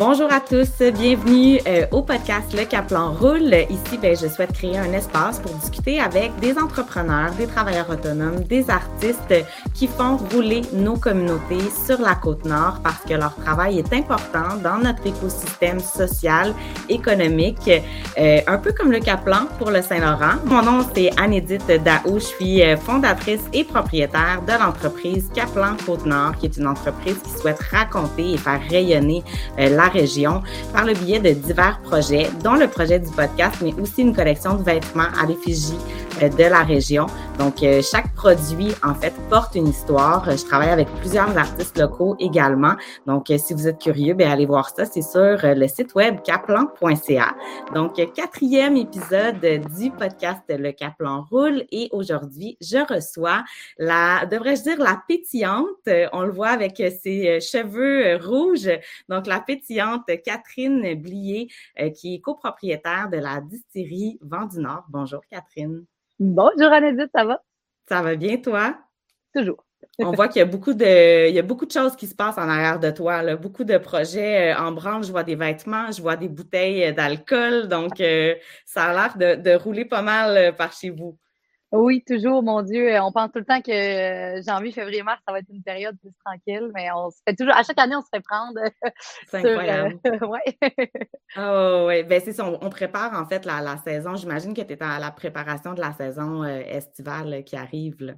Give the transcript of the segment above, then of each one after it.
Bonjour à tous, bienvenue euh, au podcast Le Caplan Roule. Ici, ben, je souhaite créer un espace pour discuter avec des entrepreneurs, des travailleurs autonomes, des artistes qui font rouler nos communautés sur la côte nord parce que leur travail est important dans notre écosystème social, économique, euh, un peu comme le Caplan pour le Saint-Laurent. Mon nom, c'est Anédite Daou. Je suis euh, fondatrice et propriétaire de l'entreprise Caplan Côte-Nord, qui est une entreprise qui souhaite raconter et faire rayonner la région par le biais de divers projets, dont le projet du podcast, mais aussi une collection de vêtements à l'effigie de la région. Donc, euh, chaque produit, en fait, porte une histoire. Je travaille avec plusieurs artistes locaux également. Donc, euh, si vous êtes curieux, bien, allez voir ça. C'est sur le site web caplan.ca. Donc, quatrième épisode du podcast Le Caplan Roule. Et aujourd'hui, je reçois la, devrais-je dire, la pétillante. On le voit avec ses cheveux rouges. Donc, la pétillante Catherine Blier, qui est copropriétaire de la distillerie Vent du Nord. Bonjour, Catherine. Bonjour Anédite, ça va? Ça va bien, toi? Toujours. On voit qu'il y a beaucoup de, il y a beaucoup de choses qui se passent en arrière de toi, là. beaucoup de projets euh, en branle. Je vois des vêtements, je vois des bouteilles euh, d'alcool, donc euh, ça a l'air de, rouler pas mal par chez vous. Oui, toujours, mon Dieu. On pense tout le temps que janvier, février, mars, ça va être une période plus tranquille, mais on se fait toujours, à chaque année, on se fait prendre. C'est incroyable. ouais. oh, oui, ben c'est ça. On, prépare en fait la, saison. J'imagine que tu es à la préparation de la saison euh, estivale qui arrive.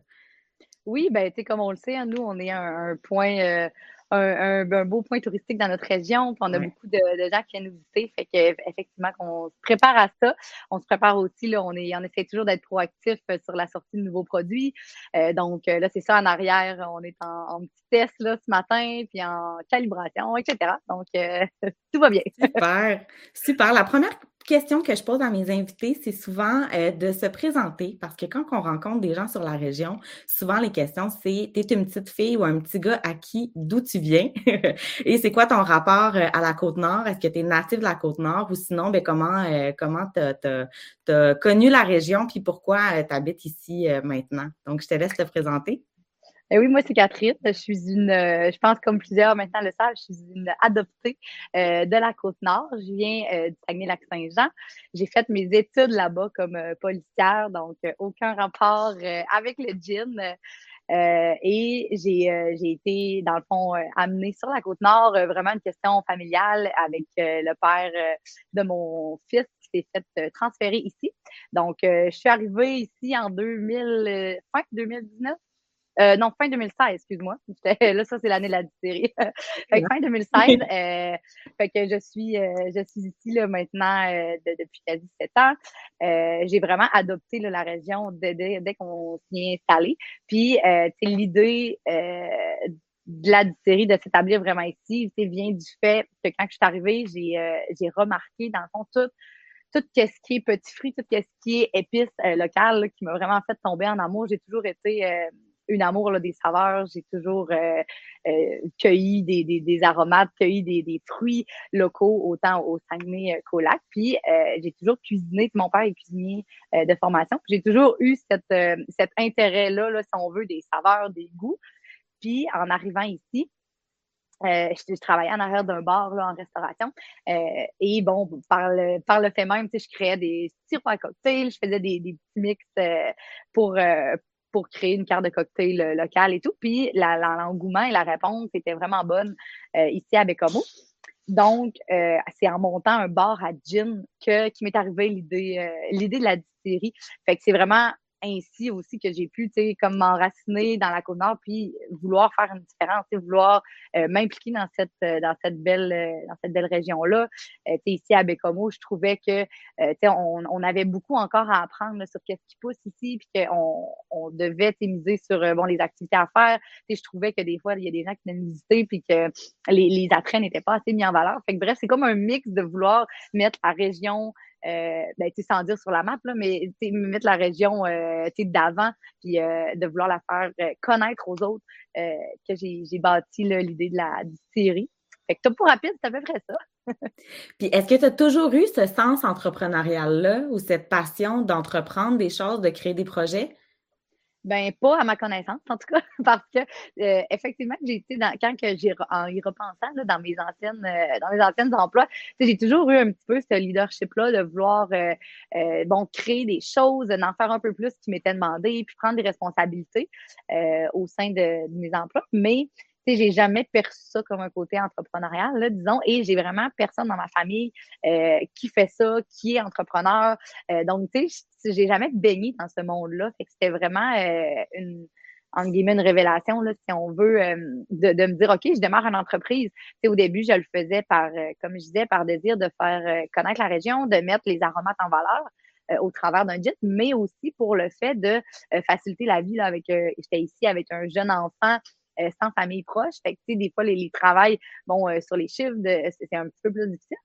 Oui, ben tu sais, comme on le sait, hein, nous, on est un, point. Euh, un, beau point touristique dans notre région. Puis on a beaucoup de, gens qui viennent nous visiter. Fait qu'effectivement, qu'on se prépare à ça. On se prépare aussi, là, on, est, on essaie toujours d'être proactif euh, sur la sortie de nouveaux produits. Euh, donc euh, là, c'est ça en arrière. On est en, petit test là, ce matin, puis en calibration, etc. Donc, tout va bien. Super. Super. La première question que je pose à mes invités, c'est souvent euh, de se présenter parce que quand on rencontre des gens sur la région, souvent les questions c'est t'es une petite fille ou un petit gars à qui, d'où tu viens et c'est quoi ton rapport euh, à la côte nord Est-ce que tu es natif de la côte nord ou sinon ben comment euh, comment t'as as, connu la région puis pourquoi tu habites ici maintenant? Donc je te laisse te présenter. Eh oui, moi, c'est Catherine. Je suis une, euh, je pense comme plusieurs maintenant le savent, je suis une adoptée euh, de la Côte-Nord. Je viens euh, du Saguenay-Lac-Saint-Jean. J'ai fait mes études là-bas comme policière, donc aucun rapport avec le gin. et j'ai, j'ai été, dans le fond, amenée sur la Côte-Nord, vraiment une question familiale avec le père de mon fils qui s'est fait transférer ici. Donc, je suis arrivée ici en 2000, fin 2019. Euh, non, fin 2016, excuse-moi. Là, ça, c'est l'année de la série. fin 2016. Euh, fait que je suis, euh, je suis ici là, maintenant depuis quasi sept ans. j'ai vraiment adopté la région dès, dès, qu'on s'y est installé. Puis, l'idée de la série de s'établir vraiment ici, vient du fait que quand je suis arrivée, j'ai, j'ai remarqué, dans le fond, tout tout ce qui est petit fruits, tout ce qui est épices locales qui m'a vraiment fait tomber en amour. J'ai toujours été une amour là, des saveurs. J'ai toujours euh, euh, cueilli des, des, des, aromates, cueilli des, des, fruits locaux, autant au Saguenay euh, qu'au lac. Puis j'ai toujours cuisiné. Mon père est cuisinier de formation. J'ai toujours eu cette, cet intérêt-là, là, si on veut, des saveurs, des goûts. Puis en arrivant ici, je, travaillais en arrière d'un bar là, en restauration. Et bon, par le, par le fait même, je créais des sirops à cocktail, je faisais des, des petits mix pour, pour créer une carte de cocktail euh, locale et tout. Puis l'engouement et la réponse étaient vraiment bonnes euh, ici à Bécomo. Donc, euh, c'est en montant un bar à gin que qui m'est arrivé l'idée l'idée de la distillerie. Fait que c'est vraiment ainsi aussi que j'ai pu, tu sais, comme m'enraciner dans la Côte-Nord, puis vouloir faire une différence, vouloir euh, m'impliquer dans cette, euh, dans cette belle, euh, dans cette belle région-là. sais, ici à Bécomo, je trouvais que, on, on, avait beaucoup encore à apprendre sur ce qui pousse ici, puis qu'on on devait miser sur, bon, les activités à faire. Tu sais, je trouvais que des fois, il y a des gens qui venaient visiter, puis que les, les attraits n'étaient pas assez mis en valeur. Fait que bref, c'est comme un mix de vouloir mettre la région euh, ben, sans dire sur la map, là, mais mettre la région euh, d'avant, puis euh, de vouloir la faire euh, connaître aux autres, euh, que j'ai bâti l'idée de la série. Fait que top pour rapide, c'est à peu près ça. puis est-ce que tu as toujours eu ce sens entrepreneurial-là ou cette passion d'entreprendre des choses, de créer des projets? Ben, pas à ma connaissance, en tout cas, parce que euh, effectivement, j'ai dans, quand que j'ai en y repensant là, dans mes anciennes euh, dans mes anciennes emplois, j'ai toujours eu un petit peu ce leadership-là de vouloir euh, bon, créer des choses, d'en faire un peu plus qui m'était demandé, puis prendre des responsabilités au sein de, de, mes emplois. Mais sais, j'ai jamais perçu ça comme un côté entrepreneurial, là, disons, et j'ai vraiment personne dans ma famille euh, qui fait ça, qui est entrepreneur. Euh, donc, tu sais, j'ai jamais baigné dans ce monde-là. Fait que c'était vraiment euh, une, en guillemets, une révélation, là, si on veut, de, de, me dire, OK, je démarre une entreprise. Tu sais, au début, je le faisais par, comme je disais, par désir de faire connaître la région, de mettre les aromates en valeur au travers d'un jet, mais aussi pour le fait de faciliter la vie là, avec j'étais ici avec un jeune enfant euh, sans famille proche. Fait que, tu sais, des fois, les, les travails, bon, euh, sur les chiffres, c'est un petit peu plus difficile.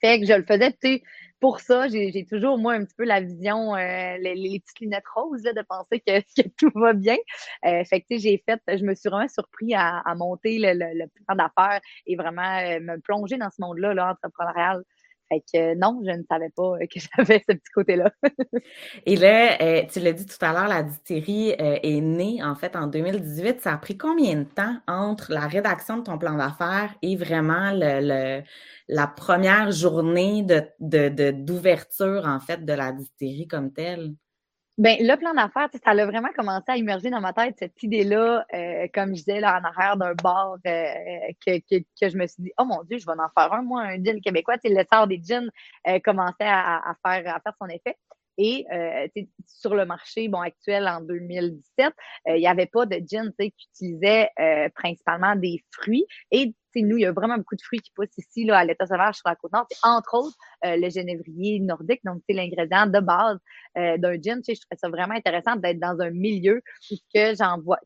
Fait que je le faisais, tu sais, pour ça, j'ai toujours, moi, un petit peu la vision, euh, les, petites lunettes roses, là, de penser que, tout va bien. fait que, tu sais, j'ai fait, je me suis vraiment surpris à, monter le, le, plan d'affaires et vraiment me plonger dans ce monde-là, là, entrepreneurial. Fait que non, je ne savais pas euh, que j'avais ce petit côté-là. Et là, euh, tu l'as dit tout à l'heure, la dystérie euh, est née en fait en 2018. Ça a pris combien de temps entre la rédaction de ton plan d'affaires et vraiment la première journée de, d'ouverture en fait de la dystérie comme telle? Ben, le plan d'affaires, ça a vraiment commencé à immerger dans ma tête cette idée-là, euh, comme je disais, là, en arrière d'un bar, euh, que, que, que, je me suis dit, oh mon Dieu, je vais en faire un, moi, un gin québécois. le sort des jeans euh, commençait à, à, faire, à faire son effet. Et euh, sur le marché bon, actuel en 2017, il n'y avait pas de gin qui utilisait principalement des fruits. Et nous, il y a vraiment beaucoup de fruits qui poussent ici là, à l'état sauvage sur la côte nord. Entre autres, le genévrier nordique, donc c'est l'ingrédient de base d'un gin. Je trouvais ça vraiment intéressant d'être dans un milieu où que j'en vois,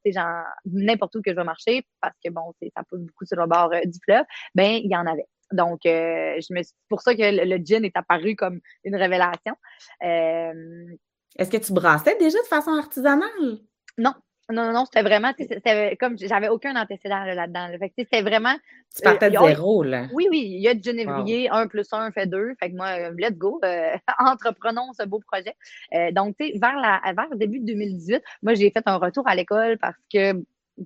n'importe où que je vais marcher, parce que bon, ça pousse beaucoup sur le bord du fleuve, ben il y en avait. Donc, euh, je me c'est pour ça que le, gin est apparu comme une révélation. Euh, Est-ce que tu brassais déjà de façon artisanale? Non. Non, non, non, c'était vraiment, c'était comme j'avais aucun antécédent là-dedans. Fait que c'était vraiment. Tu partais de zéro, là. Oui, oui, il y a du genévrier, un plus un fait deux. Fait que moi, let's go, entreprenons ce beau projet. donc, tu sais, vers, la, vers le début de 2018, moi, j'ai fait un retour à l'école parce que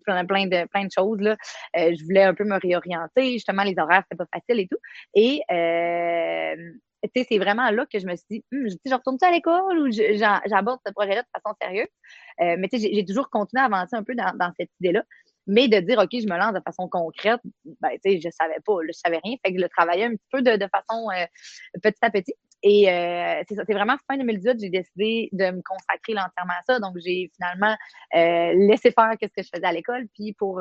plein de plein de choses là. Euh, je voulais un peu me réorienter, justement les horaires c'était pas facile et tout. Et euh, tu sais, c'est vraiment là que je me suis dit, hum, je retourne à l'école ou j'aborde ce projet-là de façon sérieuse? Euh, mais tu sais, j'ai toujours continué à avancer un peu dans, cette idée-là. Mais de dire, OK, je me lance de façon concrète, ben, tu sais, je savais pas, je savais rien. Fait que je le travaillais un petit peu de, façon euh, petit à petit. Et euh, c'est c'est vraiment fin 2018, j'ai décidé de me consacrer entièrement à ça. Donc, j'ai finalement laissé faire ce que je faisais à l'école, puis pour,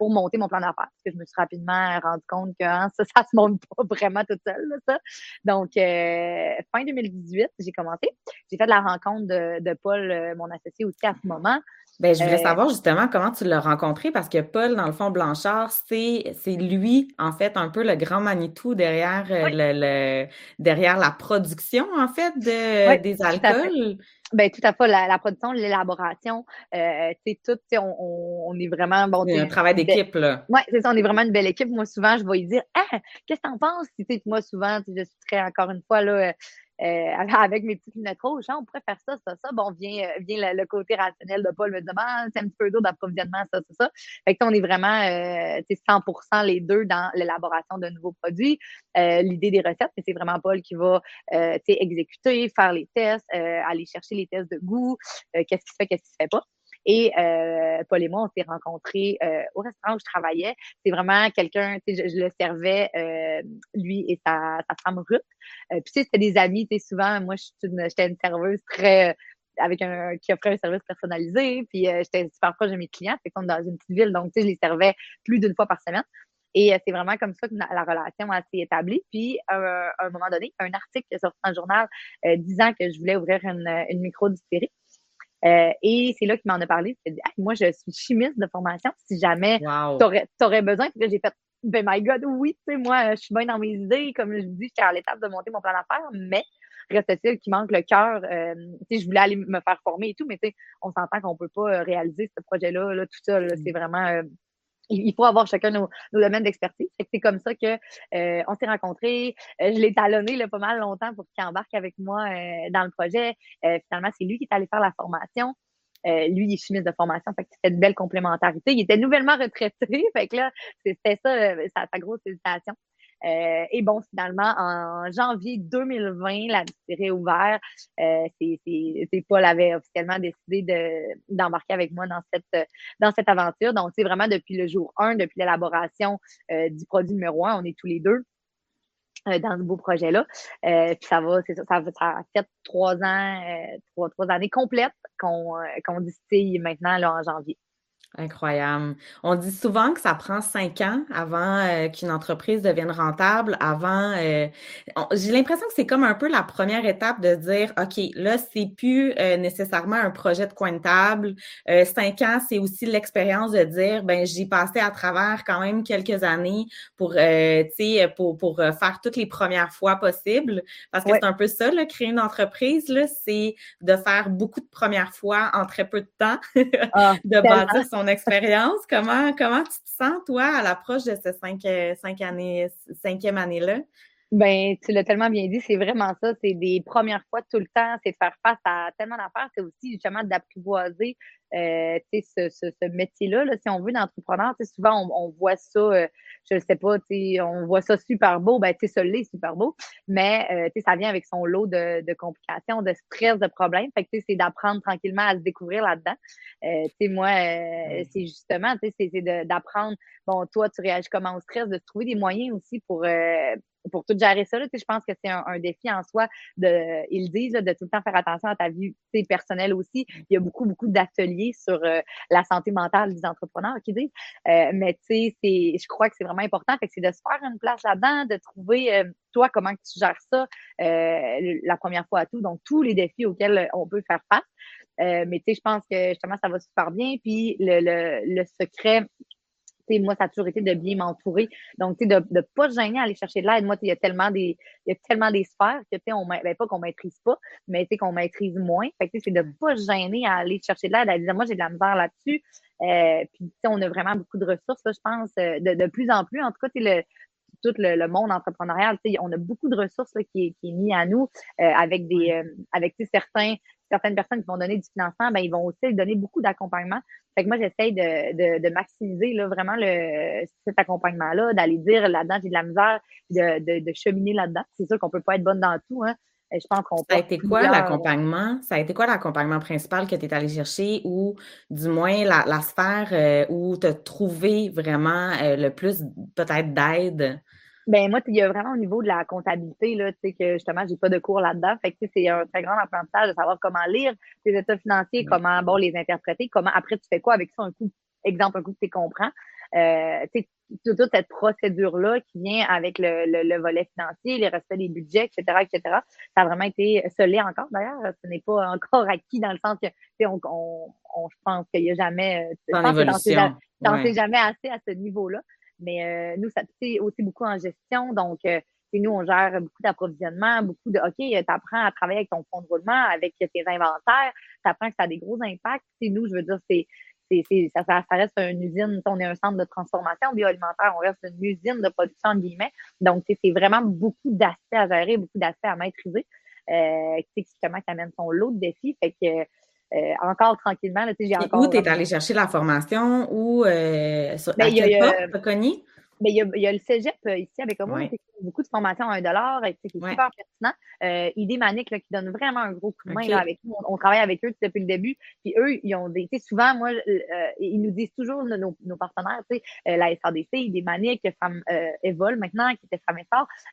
pour monter mon plan d'affaires. Parce que je me suis rapidement rendu compte que hein, ça, ça se monte pas vraiment toute seule, ça. Donc, fin 2018, j'ai commencé. J'ai fait la rencontre de, de Paul, mon associé aussi à ce moment. Ben, je voulais euh, savoir justement comment tu l'as rencontré parce que Paul, dans le fond, Blanchard, c'est, c'est lui, en fait, un peu le grand Manitou derrière, euh, le, derrière la production, en fait, de, des alcools. Ben, tout à fait. La, production, l'élaboration, euh, c'est tout, on, on, est vraiment bon. C'est un travail d'équipe, là. Oui, c'est ça, on est vraiment une belle équipe. Moi, souvent, je vais lui dire Ah, qu'est-ce que t'en penses? moi, souvent, je suis très encore une fois là, euh, avec mes petites lunettes rouges, on pourrait faire ça, ça, ça. Bon, vient, euh, vient le, côté rationnel de Paul me ah, c'est un petit peu d'eau d'approvisionnement, ça, ça, ça. Fait que on est vraiment euh, 100% les deux dans l'élaboration de nouveaux produits. Euh, l'idée des recettes, c'est vraiment Paul qui va euh, exécuter, faire les tests, aller chercher les tests de goût, qu'est-ce qui se fait, qu'est-ce qui se fait pas. Et euh, Paul et moi, on s'est rencontrés euh, au restaurant où je travaillais. C'est vraiment quelqu'un, tu sais, je, le servais, euh, lui et sa, sa femme Ruth. Euh, puis tu sais, c'était des amis, tu sais, souvent, moi, j'étais une, serveuse très avec un qui offrait un service personnalisé, puis j'étais super proche de mes clients, c'est comme dans une petite ville, donc tu sais, je les servais plus d'une fois par semaine. Et c'est vraiment comme ça que la relation s'est établie. Puis, à un moment donné, un article est sorti dans le journal disant que je voulais ouvrir une, une micro-distillerie. Euh, et c'est là qu'il m'en a parlé. Il dit Moi, je suis chimiste de formation. Si jamais tu aurais, besoin, puis j'ai fait Ben, my God, oui, tu sais, moi, je suis bien dans mes idées. Comme je vous dis, j'étais à l'étape de monter mon plan d'affaires, mais reste-t-il qu'il manque le cœur. Euh, tu sais, je voulais aller me faire former et tout, mais tu sais, on s'entend qu'on peut pas euh, réaliser ce projet-là, là, tout ça. C'est vraiment. Euh, il faut avoir chacun nos, nos domaines d'expertise. C'est comme ça que euh, on s'est rencontrés. Euh, je l'ai talonné là, pas mal longtemps pour qu'il embarque avec moi euh, dans le projet. finalement, c'est lui qui est allé faire la formation. lui, il est chimiste de formation, fait que c'était une belle complémentarité. Il était nouvellement retraité, fait que là, c'était ça, sa grosse hésitation. Euh, et bon, finalement, en janvier 2020, la série est ouverte. Euh, c'est, Paul avait officiellement décidé de, d'embarquer avec moi dans cette, dans cette aventure. Donc, c'est vraiment depuis le jour 1, depuis l'élaboration euh, du produit numéro 1, on est tous les deux euh, dans ce beau projet-là. Euh, puis ça va, c'est ça, ça, ça a fait trois ans, euh, trois, trois années complètes qu'on, qu'on distille maintenant là, en janvier. Incroyable. On dit souvent que ça prend cinq ans avant euh, qu'une entreprise devienne rentable, avant. Euh, j'ai l'impression que c'est comme un peu la première étape de dire, OK, là, c'est plus euh, nécessairement un projet de coin de table. cinq ans, c'est aussi l'expérience de dire, ben, j'ai passé à travers quand même quelques années pour, pour, pour faire toutes les premières fois possibles. Parce que c'est un peu ça, là, créer une entreprise, là, c'est de faire beaucoup de premières fois en très peu de temps, ah, de bâtir son expérience? Comment, comment tu te sens, toi, à l'approche de ces cinq, cinq années, cinquième année-là? Ben, tu l'as tellement bien dit, c'est vraiment ça. C'est des premières fois tout le temps, c'est de faire face à tellement d'affaires. C'est aussi justement d'apprivoiser euh, ce, ce, ce métier-là. Là, si on veut d'entrepreneur, souvent on, on, voit ça, euh, je ne sais pas, on voit ça super beau, ben ça l'est super beau, mais euh, ça vient avec son lot de, de, complications, de stress, de problèmes. Fait que c'est d'apprendre tranquillement à se découvrir là-dedans. Euh, moi, euh, c'est justement, tu sais, c'est d'apprendre, bon, toi, tu réagis comment au stress, de trouver des moyens aussi pour euh, pour tout gérer ça, là, je pense que c'est un, défi en soi de, ils disent, de tout le temps faire attention à ta vie personnelle aussi. Il y a beaucoup, beaucoup d'ateliers sur euh, la santé mentale des entrepreneurs qui disent. Euh, mais tu sais, je crois que c'est vraiment important. Fait que c'est de se faire une place là-dedans, de trouver euh, toi comment tu gères ça la première fois à tout. Donc, tous les défis auxquels on peut faire face. mais tu sais, je pense que justement, ça va super bien. Puis le, le secret moi, ça a toujours été de bien m'entourer. Donc, tu sais, de ne pas se gêner à aller chercher de l'aide. Moi, il y a tellement des, il y a tellement des sphères que, tu sais, on, ben, pas qu'on maîtrise pas, mais tu sais, qu'on maîtrise moins. Fait que, c'est de ne pas se gêner à aller chercher de l'aide, à dire, moi, j'ai de la misère là-dessus. Euh, puis, tu sais, on a vraiment beaucoup de ressources, là, je pense, euh, de, de plus en plus. En tout cas, tu le, tout le, monde entrepreneurial, tu sais, on a beaucoup de ressources là, qui, qui est mis à nous euh, avec des, euh, avec certains certaines personnes qui vont donner du financement, ben, ils vont aussi donner beaucoup d'accompagnement. Fait que moi, j'essaye de, de, de, maximiser là, vraiment le, cet accompagnement-là, d'aller dire là-dedans, j'ai de la misère, de, de, de cheminer là-dedans. C'est sûr qu'on peut pas être bonne dans tout. Hein. Je pense qu'on Ça a été quoi l'accompagnement? Ça a été quoi l'accompagnement principal que tu es allé chercher ou du moins la, la sphère euh, où tu as trouvé vraiment euh, le plus peut-être d'aide? Ben moi, il y a vraiment au niveau de la comptabilité, là, tu sais, que justement, j'ai pas de cours là-dedans. Fait que c'est un très grand apprentissage de savoir comment lire tes états financiers, comment bon les interpréter, comment après tu fais quoi avec ça un coup, exemple, un coup que tu comprends. Euh, toute cette procédure-là qui vient avec le, le, volet financier, les respects des budgets, etc., etc. Ça a vraiment été scellé encore, d'ailleurs. Ce n'est pas encore acquis dans le sens que, tu sais, on, on, on, je pense qu'il n'y a jamais, euh, t'en sais jamais assez à ce niveau-là. Mais euh, nous, ça c'est aussi beaucoup en gestion. Donc, euh, nous, on gère beaucoup d'approvisionnement, beaucoup de OK, tu apprends à travailler avec ton fonds de roulement, avec tes inventaires, tu apprends que ça a des gros impacts. C'est nous, je veux dire, c'est. Ça, ça, reste une usine, on est un centre de transformation bioalimentaire, on reste une usine de production, de guillemets. Donc, c'est vraiment beaucoup d'aspects à gérer, beaucoup d'aspects à maîtriser, euh, justement, qui amène son lot de défis. Fait que euh, encore tranquillement. Là, j'ai encore, où tu es allé chercher la formation ou euh, sur, ben, il y a? Mais il y, a, il y a le cégep euh, ici avec moi, qui beaucoup de formations à 1 dollar, qui est super pertinent. Euh, Idée Manique là, qui donne vraiment un gros coup de main là, avec nous. On, travaille avec eux depuis le début. Puis eux, ils ont des. Souvent, moi, euh, ils nous disent toujours, nos, nos partenaires, tu sais, euh, la SRDC, Idée Manique, Femme euh, Evol maintenant, qui était Femme tu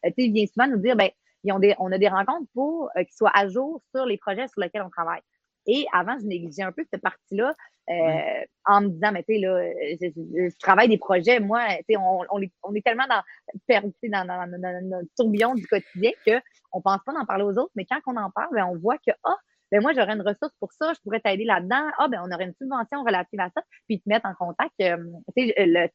sais, ils viennent souvent nous dire, ben, ils ont des, on a des rencontres pour qu'ils soient à jour sur les projets sur lesquels on travaille. Et avant, je négligeais un peu cette partie-là euh, en me disant, mais tu sais, là, je, travaille des projets, moi, tu sais, on, on, est, on est tellement dans, perdu dans, dans, dans, dans, notre tourbillon du quotidien qu'on pense pas d'en parler aux autres, mais quand on en parle, ben, on voit que, ah, ben moi, j'aurais une ressource pour ça, je pourrais t'aider là-dedans. Ah, ben on aurait une subvention relative à ça, puis te mettre en contact, euh, tu sais, le,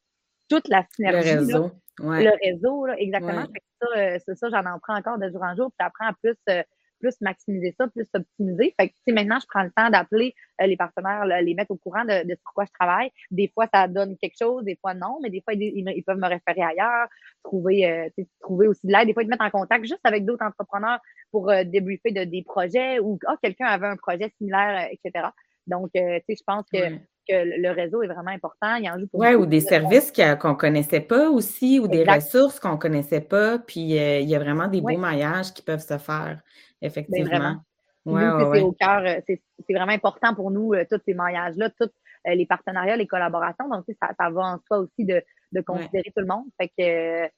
toute la synergie. Le réseau. Là, Le réseau, là, exactement. Ça, euh, c'est ça, j'en en prends encore de jour en jour, puis j'apprends à plus euh, plus maximiser ça, plus optimiser. Fait que, maintenant, je prends le temps d'appeler euh, les partenaires, les mettre au courant de, de sur quoi je travaille. Des fois, ça donne quelque chose, des fois, non, mais des fois, ils, peuvent me référer ailleurs, trouver, euh, trouver aussi de l'aide. Des fois, ils te mettent en contact juste avec d'autres entrepreneurs pour euh, débriefer de, des projets ou, ah, quelqu'un avait un projet similaire, etc. Donc, tu sais, je pense que que le réseau est vraiment important. Il y en Oui, ou des services qu'on ne connaissait pas aussi, ou des ressources qu'on ne connaissait pas. Puis euh, il y a vraiment des beaux maillages qui peuvent se faire, ben, effectivement. Ouais, c'est au cœur, euh, c'est vraiment important pour nous, euh, tous ces maillages-là, tous les partenariats, les collaborations. Donc, ça, ça va en soi aussi de, considérer tout le monde. Fait que,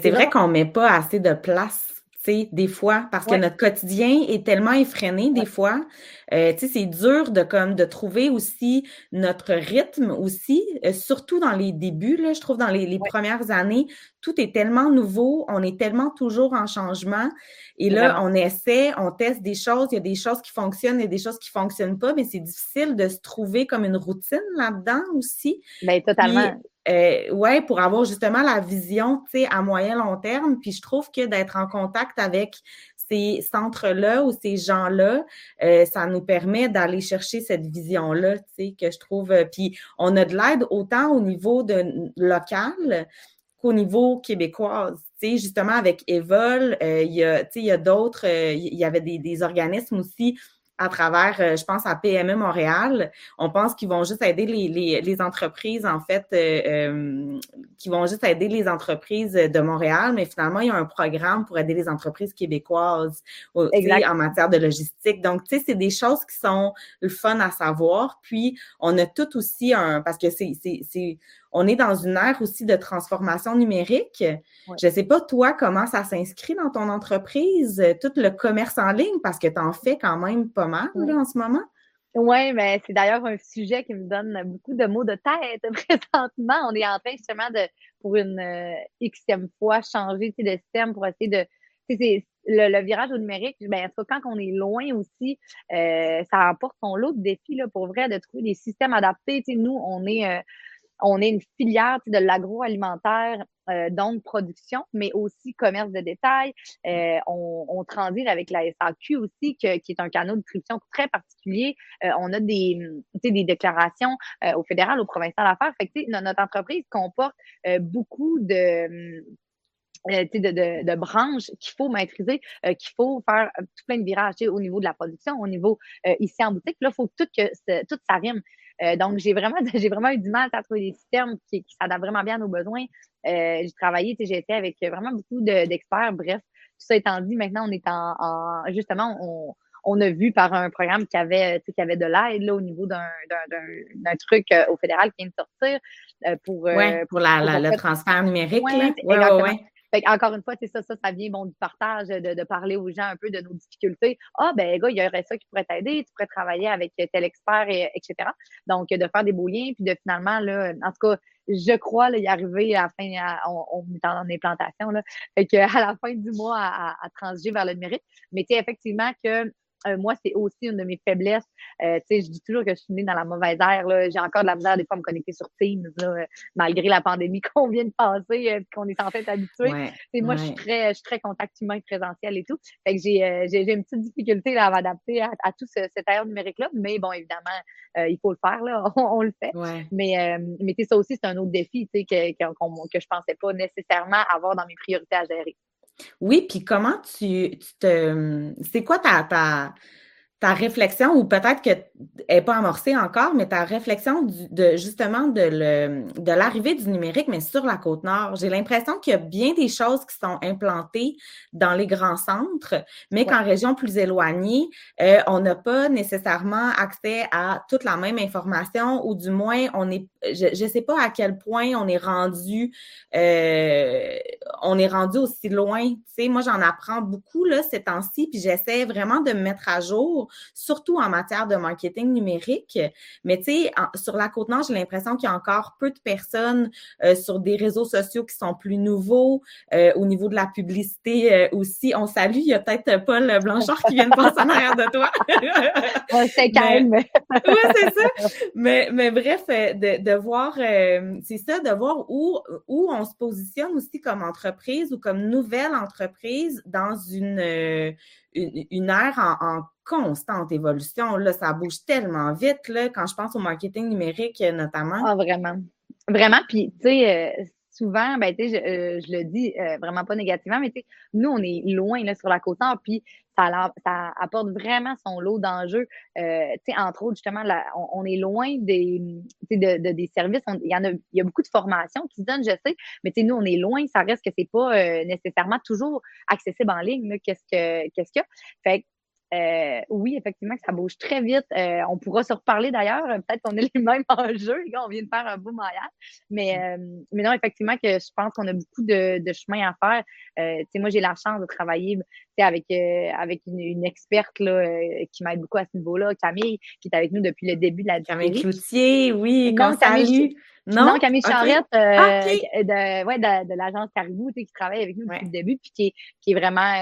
c'est vrai qu'on ne met pas assez de place des fois, parce que notre quotidien est tellement effréné, des fois. Euh, tu sais, c'est dur de, comme, de trouver aussi notre rythme aussi, euh, surtout dans les débuts, là, je trouve, dans les, premières années. Tout est tellement nouveau, on est tellement toujours en changement. Et là, on essaie, on teste des choses, il y a des choses qui fonctionnent et des choses qui fonctionnent pas, mais c'est difficile de se trouver comme une routine là-dedans aussi. Bien, totalement. Euh, ouais, pour avoir justement la vision, tu sais, à moyen long terme. Puis je trouve que d'être en contact avec ces centres-là ou ces gens-là, euh, ça nous permet d'aller chercher cette vision-là, tu sais, que je trouve. Euh, puis on a de l'aide autant au niveau de local qu'au niveau québécois. Tu sais, justement, avec Evol, il y a, tu sais, il y a d'autres, il y avait des, des organismes aussi à travers, euh, je pense, à PME Montréal. On pense qu'ils vont juste aider les, les, les entreprises, en fait, euh, euh, qui vont juste aider les entreprises de Montréal, mais finalement, il y a un programme pour aider les entreprises québécoises en matière de logistique. Donc, tu sais, c'est des choses qui sont le fun à savoir. Puis, on a tout aussi un, parce que c'est, c'est, on est dans une ère aussi de transformation numérique. Je ne sais pas, toi, comment ça s'inscrit dans ton entreprise, euh, tout le commerce en ligne, parce que tu en fais quand même pas mal en ce moment. Oui, mais c'est d'ailleurs un sujet qui me donne beaucoup de mots de tête présentement. On est en train justement de, pour une euh, xème fois, changer de système pour essayer de. Le, le, virage au numérique, ben, quand on est loin aussi, euh, ça apporte son lot de défis là, pour vrai de trouver des systèmes adaptés. nous, on est on est une filière de l'agroalimentaire, euh, donc production, mais aussi commerce de détail. Euh, on, on transite avec la SAQ aussi, qui est un canal de distribution très particulier. Euh, on a des, des déclarations au fédéral, au provincial à faire. Fait que, notre entreprise comporte beaucoup de de, de, branches qu'il faut maîtriser, qu'il faut faire tout plein de virages au niveau de la production, au niveau ici en boutique. Là, il faut tout que tout ça rime. Euh, donc, j'ai vraiment, j'ai vraiment eu du mal à trouver des systèmes qui, qui s'adaptent vraiment bien à nos besoins. Euh, j'ai travaillé, j'ai été avec vraiment beaucoup d'experts. Bref, tout ça étant dit, maintenant, on est en, justement, on, on a vu par un programme qui avait, qui avait de l'aide au niveau d'un truc euh, au fédéral qui vient de sortir pour, ouais, pour, la, le transfert numérique. Oui, ouais, encore une fois, c'est ça, ça, ça vient bon, du partage, de, de, parler aux gens un peu de nos difficultés. Ah, ben, gars, il y aurait ça qui pourrait t'aider, tu pourrais travailler avec tel expert, et, etc. Donc, de faire des beaux liens, puis de finalement, là, en tout cas, je crois là, y arriver à la fin, on, est en implantation, là, fait à la fin du mois, à, à, transiger vers le numérique. Mais tu effectivement que euh, moi, c'est aussi une de mes faiblesses. Euh, tu sais, je dis toujours que je suis née dans la mauvaise ère. J'ai encore de la misère des fois à me connecter sur Teams, là, malgré la pandémie qu'on vient de passer, euh, qu'on est en fait habitué. Ouais, moi, je suis très, je suis très contact humain présentiel et tout. Fait que j'ai, euh, j'ai, une petite difficulté là, à m'adapter à, tout ce, cette ère numérique-là. Mais bon, évidemment, il faut le faire, là. on, le fait. Mais, mais ça aussi, c'est un autre défi, tu sais, que, que, que je pensais pas nécessairement avoir dans mes priorités à gérer. Oui, puis comment tu, tu te. C'est quoi ta, ta, ta réflexion, ou peut-être qu'elle n'est pas amorcée encore, mais ta réflexion de justement de, le, de l'arrivée du numérique, mais sur la côte nord? J'ai l'impression qu'il y a bien des choses qui sont implantées dans les grands centres, mais qu'en région plus éloignée, euh, on n'a pas nécessairement accès à toute la même information, ou du moins, on est, je ne sais pas à quel point on est rendu, euh, on est rendu aussi loin. Tu sais, moi, j'en apprends beaucoup là ces temps-ci, puis j'essaie vraiment de me mettre à jour surtout en matière de marketing numérique. Mais tu sais, sur la Côte-Nord, j'ai l'impression qu'il y a encore peu de personnes euh, sur des réseaux sociaux qui sont plus nouveaux. Euh, au niveau de la publicité euh, aussi, on salue, il y a peut-être Paul Blanchard qui vient de passer en arrière de toi. c'est calme. oui, c'est ça. Mais, mais bref, de, de voir, c'est ça, de voir où, où on se positionne aussi comme entreprise ou comme nouvelle entreprise dans une, une, ère en, constante évolution. Là, ça bouge tellement vite là, quand je pense au marketing numérique notamment. Ah, vraiment. Vraiment. Puis, tu sais, euh, souvent, ben, je, euh, le dis euh, vraiment pas négativement, mais tu sais, nous, on est loin là, sur la côte nord, puis ça, apporte vraiment son lot d'enjeux. Euh, entre autres, justement, on, est loin des, de, des services. Il y, a, beaucoup de formations qui se donnent, je sais, mais nous, on est loin. Ça reste que c'est pas euh, nécessairement toujours accessible en ligne. Qu'est-ce que qu'il y a? Fait euh, oui, effectivement, que ça bouge très vite. On pourra se reparler d'ailleurs. Peut-être qu'on est les mêmes enjeux. On vient de faire un beau maillage. Mais, mais non, effectivement, que je pense qu'on a beaucoup de, de chemin à faire. Moi, j'ai la chance de travailler avec, avec une, une, experte là, qui m'aide beaucoup à ce niveau-là, Camille, qui est avec nous depuis le début de la Camille Cloutier, oui, non, Camille, non? Camille Charrette, ah, de, ouais, de, de l'agence Caribou, qui travaille avec nous depuis le début, puis qui est, qui est vraiment,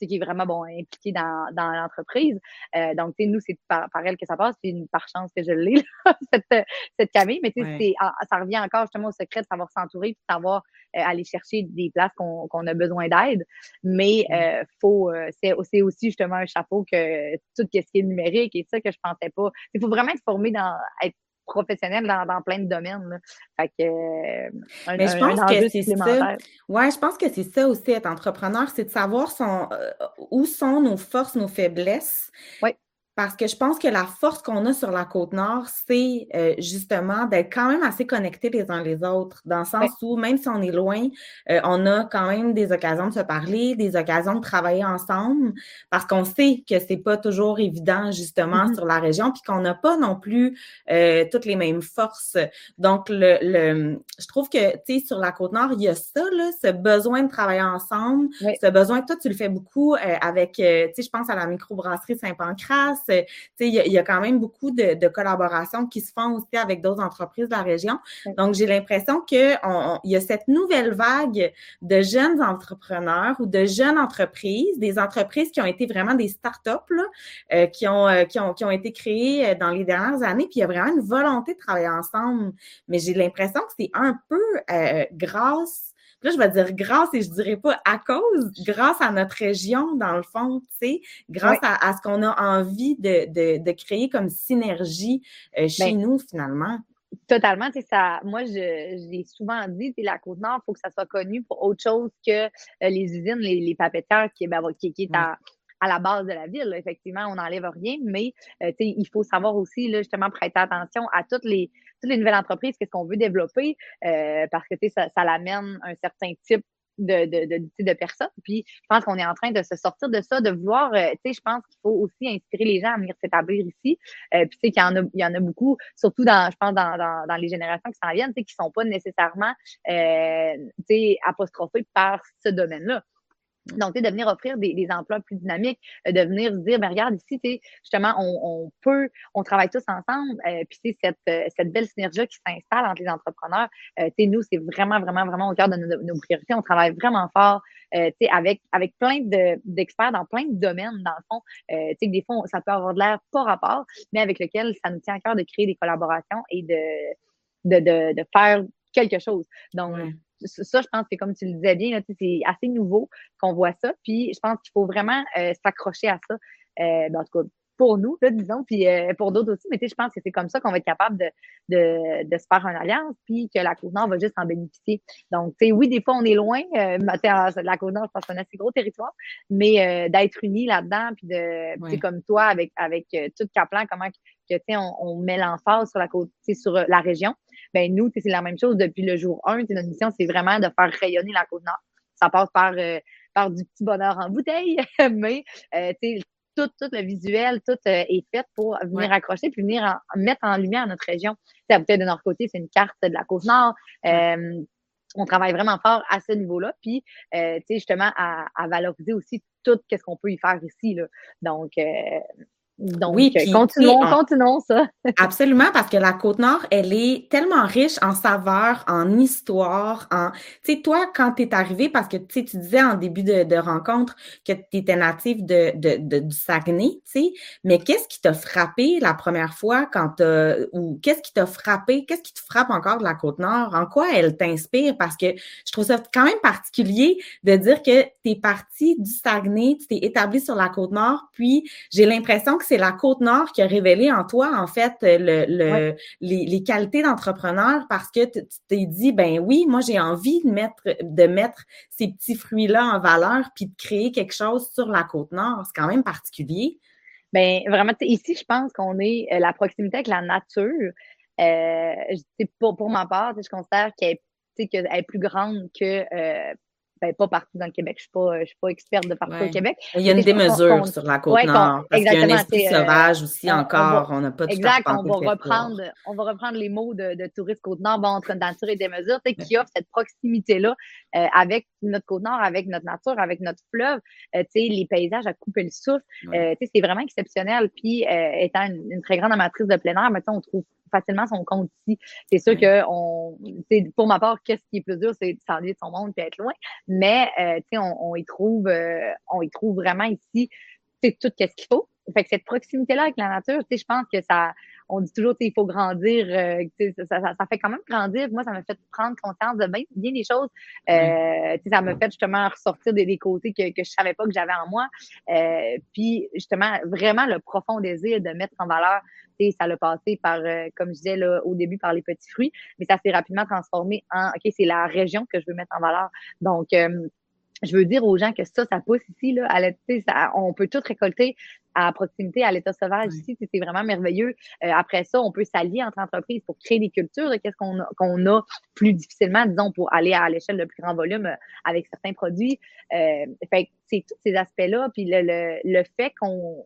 qui est vraiment bon, impliquée dans, dans l'entreprise. Euh, donc, nous, c'est par, elle que ça passe, c'est par chance que je l'ai, cette, cette Camille. Mais ouais. ça revient encore justement au secret de savoir s'entourer, de savoir euh, aller chercher des places qu'on a besoin d'aide. Mais euh, faut, euh, c'est aussi justement un chapeau que tout ce qui est numérique et ça que je pensais pas. Il faut vraiment être formé dans être professionnel dans, plein de domaines. Fait que, un, Mais je pense que c'est ça. Ouais, je pense que c'est ça aussi, être entrepreneur, c'est de savoir son, où sont nos forces, nos faiblesses. Oui. Parce que je pense que la force qu'on a sur la côte nord, c'est euh, justement d'être quand même assez connectés les uns les autres, dans le sens où même si on est loin, euh, on a quand même des occasions de se parler, des occasions de travailler ensemble, parce qu'on sait que c'est pas toujours évident justement mm-hmm. sur la région, puis qu'on n'a pas non plus euh, toutes les mêmes forces. Donc le, le je trouve que tu sais sur la côte nord, il y a ça là, ce besoin de travailler ensemble, ce besoin. Toi, tu le fais beaucoup avec, tu sais, je pense à la microbrasserie Saint-Pancras il y, a quand même beaucoup de, collaborations qui se font aussi avec d'autres entreprises de la région. Donc, j'ai l'impression qu'il y a cette nouvelle vague de jeunes entrepreneurs ou de jeunes entreprises, des entreprises qui ont été vraiment des startups, là, euh, qui, ont, euh, qui, ont, qui ont été créées euh, dans les dernières années. Puis, il y a vraiment une volonté de travailler ensemble. Mais j'ai l'impression que c'est un peu grâce Là, je vais dire grâce et je dirais pas à cause, grâce à notre région, dans le fond, tu sais, grâce à, ce qu'on a envie de, de, créer comme synergie euh, chez ben, nous, finalement. Totalement, tu sais, ça, moi, l'ai souvent dit, tu la Côte-Nord, il faut que ça soit connu pour autre chose que euh, les usines, les, les papetières qui, ben, qui, qui est à, à la base de la ville. Effectivement, on n'enlève rien, mais euh, il faut savoir aussi, là, justement, prêter attention à toutes les, toutes les nouvelles entreprises, qu'est-ce qu'on veut développer, euh, parce que ça, ça l'amène un certain type de, de, de, de, personnes. Puis je pense qu'on est en train de se sortir de ça, de voir, euh, tu sais, je pense qu'il faut aussi inspirer les gens à venir s'établir ici. Euh, puis tu sais qu'il y en a, il y en a beaucoup, surtout dans, je pense, dans, dans, dans les générations qui s'en viennent, tu sais, qui sont pas nécessairement, euh, tu sais, apostrophés par ce domaine-là. Donc, de venir offrir des, des, emplois plus dynamiques, euh, de venir dire, ben, regarde, ici, justement, on, on, peut, on travaille tous ensemble, euh, puis c'est cette, euh, cette belle synergie qui s'installe entre les entrepreneurs. Euh, nous, c'est vraiment, vraiment, vraiment au cœur de nos, priorités. On travaille vraiment fort euh, avec, avec plein d'experts dans plein de domaines, dans le fond. Euh, des fois, ça peut avoir de l'air pas rapport, mais avec lequel ça nous tient à cœur de créer des collaborations et de, de, de, de faire quelque chose. Donc, ça, je pense que comme tu le disais bien, c'est assez nouveau qu'on voit ça. Puis je pense qu'il faut vraiment euh, s'accrocher à ça. Euh, ben, en tout cas, pour nous, là, disons, puis euh, pour d'autres aussi, mais je pense que c'est comme ça qu'on va être capable de, de, de, se faire une alliance, puis que la Côte-Nord va juste en bénéficier. Donc, oui, des fois, on est loin. Euh, la Côte-Nord, je pense qu'on a assez gros territoire, mais euh, d'être unis là-dedans, puis de, sais, comme toi, avec, avec euh, tout Caplan, comment que, tu sais, on, on, met l'emphase sur la côte, sur la région. Ben nous, c'est la même chose depuis le jour 1. Notre mission, c'est vraiment de faire rayonner la Côte-Nord. Ça passe par, par du petit bonheur en bouteille, mais sais, tout, tout le visuel, tout euh, est fait pour venir accrocher puis venir mettre en lumière notre région. La bouteille de Nord-Côté, c'est une carte de la Côte-Nord. Euh, on travaille vraiment fort à ce niveau-là, puis euh, justement à, à, valoriser aussi tout ce qu'on peut y faire ici là. Donc donc, oui, puis, continuons, continuons ça. absolument, parce que la Côte-Nord, elle est tellement riche en saveurs, en histoire, en... Tu sais, toi, quand tu es arrivé, parce que tu disais en début de, de rencontre que tu étais natif de, de, de, du Saguenay, tu sais, mais qu'est-ce qui t'a frappé la première fois quand t'as... ou qu'est-ce qui t'a frappé, qu'est-ce qui te frappe encore de la Côte-Nord? En quoi elle t'inspire? Parce que je trouve ça quand même particulier de dire que tu es parti du Saguenay, tu t'es établi sur la Côte-Nord, puis j'ai l'impression que c'est la Côte-Nord qui a révélé en toi, en fait, le, les, qualités d'entrepreneur parce que tu t'es dit, ben oui, moi, j'ai envie de mettre, de mettre ces petits fruits-là en valeur puis de créer quelque chose sur la Côte-Nord. C'est quand même particulier. Ben vraiment, ici, je pense qu'on est euh, la proximité avec la nature. Euh, pour, pour ma part, je considère qu'elle est, plus grande que euh, ben, pas partout dans le Québec. Je suis pas, je suis pas experte de partout au Québec. Il y a une démesure sur la côte nord. Parce qu'il y a un esprit sauvage aussi encore. On n'a pas tout Exact. On va reprendre, on va reprendre les mots de, de touristes côte nord, bon, entre nature et démesure, qui offre cette proximité-là euh, avec notre côte nord, avec notre nature, avec notre fleuve. Euh, les paysages à couper le souffle. Euh, c'est vraiment exceptionnel. Puis, euh, étant une, très grande amatrice de plein air, maintenant, on trouve facilement son compte ici. C'est sûr que on, pour ma part, qu'est-ce qui est plus dur, c'est de s'ennuyer de son monde et être loin. Mais euh, on, on y trouve, euh, on y trouve vraiment ici, c'est tout qu'est-ce qu'il faut. Fait que cette proximité-là avec la nature, je pense que ça, on dit toujours qu'il faut grandir, euh, ça, ça, ça, fait quand même grandir. Moi, ça m'a fait prendre conscience de bien, bien des choses. Euh, ça m'a fait justement ressortir des, des côtés que, que je savais pas que j'avais en moi. Euh, puis justement, vraiment le profond désir de mettre en valeur ça l'a passé par, euh, comme je disais là, au début, par les petits fruits, mais ça s'est rapidement transformé en, OK, c'est la région que je veux mettre en valeur. Donc, euh, je veux dire aux gens que ça, ça pousse ici, là, à ça, on peut tout récolter à proximité à l'état sauvage ici, c'est vraiment merveilleux. Euh, après ça, on peut s'allier entre entreprises pour créer des cultures. Qu'est-ce qu'on a, qu'on a plus difficilement, disons, pour aller à l'échelle de plus grand volume avec certains produits. Euh, fait c'est tous ces aspects-là, puis le, le, le fait qu'on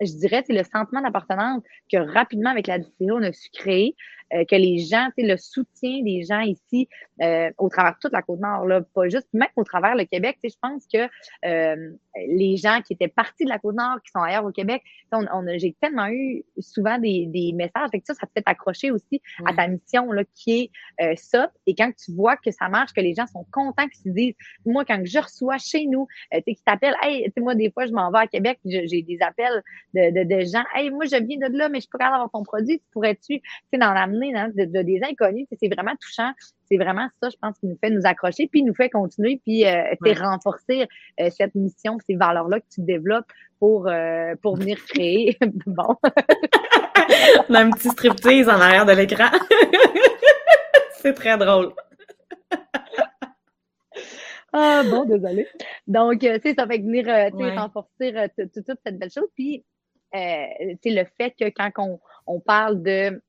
je dirais, c'est le sentiment d'appartenance que rapidement, avec la distillerie, on a su créer. Euh, que les gens, tu le soutien des gens ici euh, au travers toute la Côte-Nord, là, pas juste, même au travers le Québec, je pense que euh, les gens qui étaient partis de la Côte-Nord, qui sont ailleurs au Québec, on, on a, j'ai tellement eu souvent des, des messages, fait que ça, ça te fait accrocher aussi à ta mission, là, qui est ça. Et quand tu vois que ça marche, que les gens sont contents, qu'ils se disent, moi, quand je reçois chez nous, tu sais, qui t'appellent, hey, tu sais, moi, des fois, je m'en vais à Québec, j'ai des appels de, de, de, gens, hey, moi, je viens de là, mais je peux pas avoir ton produit, pourrais-tu, tu sais, dans la Hein, de, des inconnus. C'est vraiment touchant. C'est vraiment ça, je pense, qui nous fait nous accrocher, puis nous fait continuer, puis euh, renforcer euh, cette mission, ces valeurs-là que tu développes pour, euh, pour venir créer. bon. On a un petit striptease en arrière de l'écran. C'est très drôle. Ah bon, désolé. Donc, ça fait venir renforcer toute cette belle chose. Puis, c'est le fait que quand on, on parle de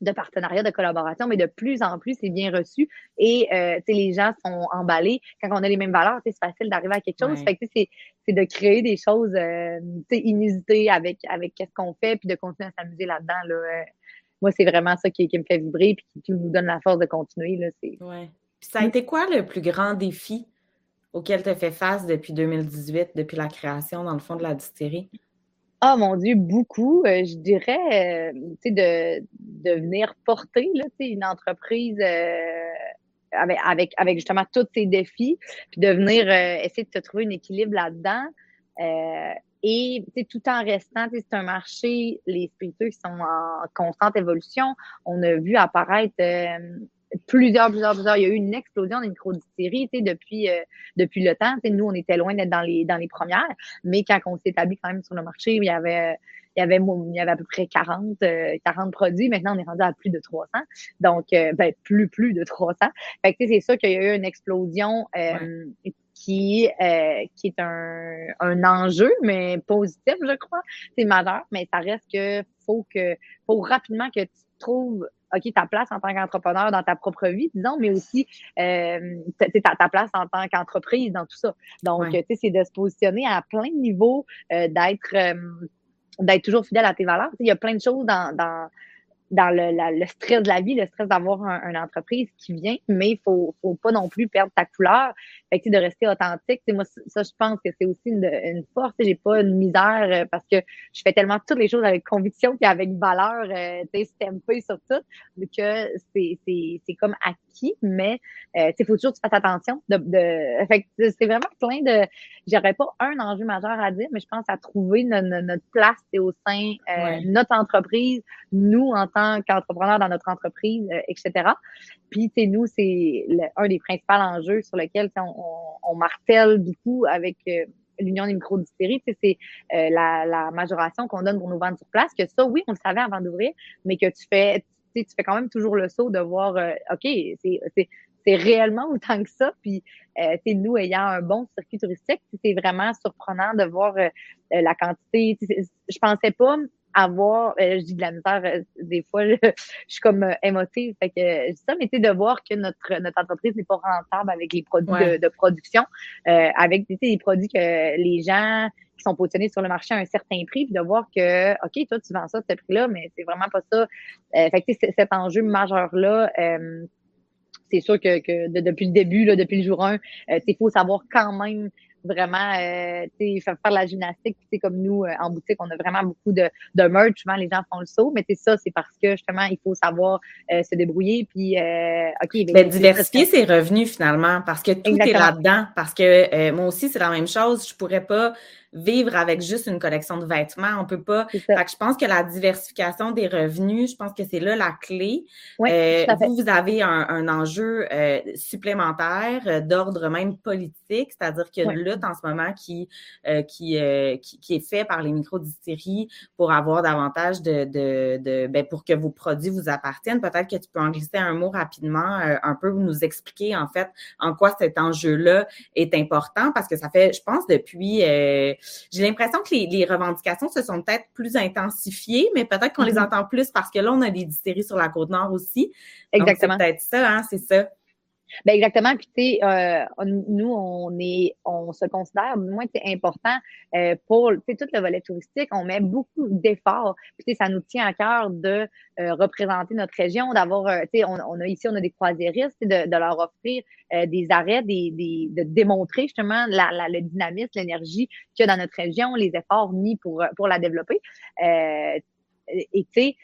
de partenariat, de collaboration, mais de plus en plus, c'est bien reçu. Et euh, les gens sont emballés. Quand on a les mêmes valeurs, c'est facile d'arriver à quelque chose. Fait que c'est de créer des choses euh, inusitées avec, avec ce qu'on fait, puis de continuer à s'amuser là-dedans. Là. Euh, moi, c'est vraiment ça qui, qui, me fait vibrer, puis qui, nous donne la force de continuer. Là, ouais. ça a été quoi le plus grand défi auquel tu as fait face depuis 2018, depuis la création, dans le fond, de la distillerie? Ah mon Dieu, beaucoup. Euh, je dirais, euh, tu sais, de, de venir porter là, une entreprise euh, avec, avec, justement tous ces défis, puis de venir essayer de te trouver un équilibre là-dedans. et tout en restant, c'est un marché, les spiritueux qui sont en constante évolution. On a vu apparaître plusieurs, plusieurs, plusieurs. Il y a eu une explosion des microdistilleries depuis, euh, depuis le temps. nous, on était loin d'être dans les, dans les premières, mais quand on s'est établi quand même sur le marché, il y avait, il y avait, il y avait à peu près 40, 40 euh, produits. Maintenant, on est rendu à plus de 300. Donc, euh, ben, plus, plus de 300. Fait que, c'est ça qu'il y a eu une explosion qui, qui est un, un enjeu, mais positif, je crois. C'est majeur, mais ça reste que faut que, faut rapidement que tu trouves OK, ta place en tant qu'entrepreneur dans ta propre vie, disons, mais aussi euh, ta, ta place en tant qu'entreprise dans tout ça. Donc, tu sais, c'est de se positionner à plein de niveaux, euh, d'être euh, d'être toujours fidèle à tes valeurs. Il y a plein de choses dans, dans dans le, le, stress de la vie, le stress d'avoir un, une entreprise qui vient, mais il faut, faut pas non plus perdre ta couleur, fait que, de rester authentique. moi, ça, je pense que c'est aussi une, une force. J'ai pas une misère euh, parce que je fais tellement toutes les choses avec conviction et avec valeur, euh, tu sais, sur tout, que c'est, c'est, c'est comme acquis, mais euh, il faut toujours que tu fasses attention. De, de, fait c'est vraiment plein de... J'aurais pas un enjeu majeur à dire, mais je pense à trouver notre, notre place au sein euh, notre entreprise, nous en tant qu'entrepreneur dans notre entreprise, euh, etc. Puis, tu nous, c'est un des principaux enjeux sur lesquels on, on, martèle beaucoup avec euh, l'Union des microdistilleries, c'est la, la majoration qu'on donne pour nous vendre sur place, que ça, oui, on le savait avant d'ouvrir, mais que tu fais tu fais quand même toujours le saut de voir, OK, c'est c'est réellement autant que ça. Puis, euh, nous, ayant un bon circuit touristique, c'est vraiment surprenant de voir euh, euh, la quantité. Je pensais pas avoir, euh, je dis de la misère, des fois, je, suis comme émotive. Fait que ça, mais de voir que notre, notre entreprise n'est pas rentable avec les produits de, production, avec des produits que les gens qui sont positionnés sur le marché à un certain prix, puis de voir que, OK, toi, tu vends ça à ce prix-là, mais c'est vraiment pas ça. fait que cet enjeu majeur-là, c'est sûr que, que depuis le début, là, depuis le jour 1, euh, il faut savoir quand même vraiment euh, faire faire la gymnastique. C'est comme nous, euh, en boutique, on a vraiment beaucoup de, de merch. Souvent, les gens font le saut, mais c'est ça, c'est parce que justement, il faut savoir euh, se débrouiller. Puis, OK. Ben, diversifier ses revenus finalement, parce que tout est là-dedans. Parce que moi aussi, c'est la même chose. Je pourrais pas vivre avec juste une collection de vêtements. On peut pas. Fait que je pense que la diversification des revenus, je pense que c'est là la clé. euh, vous, vous avez un, un enjeu euh, supplémentaire euh, d'ordre même politique, c'est-à-dire qu'il y a une lutte en ce moment qui, euh, qui, qui, qui, est fait par les microdistilleries pour avoir davantage de, de, de ben, pour que vos produits vous appartiennent. Peut-être que tu peux en glisser un mot rapidement, un peu nous expliquer en fait en quoi cet enjeu-là est important parce que ça fait, je pense, depuis j'ai l'impression que les, revendications se sont peut-être plus intensifiées, mais peut-être qu'on les mm-hmm. entend plus parce que là, on a des distilleries sur la côte nord aussi. Exactement. C'est peut-être ça, hein, c'est ça. Ben exactement. Puis tu sais, euh, nous on est, on se considère, du moins c'est important euh, pour, tu sais, tout le volet touristique. On met beaucoup d'efforts. Puis tu sais, ça nous tient à cœur de euh, représenter notre région, d'avoir, euh, tu sais, on, on, a ici on a des croisiéristes, de, de leur offrir euh, des arrêts, des, des, de démontrer justement la, la, le dynamisme, l'énergie qu'il y a dans notre région, les efforts mis pour pour la développer. et tu sais,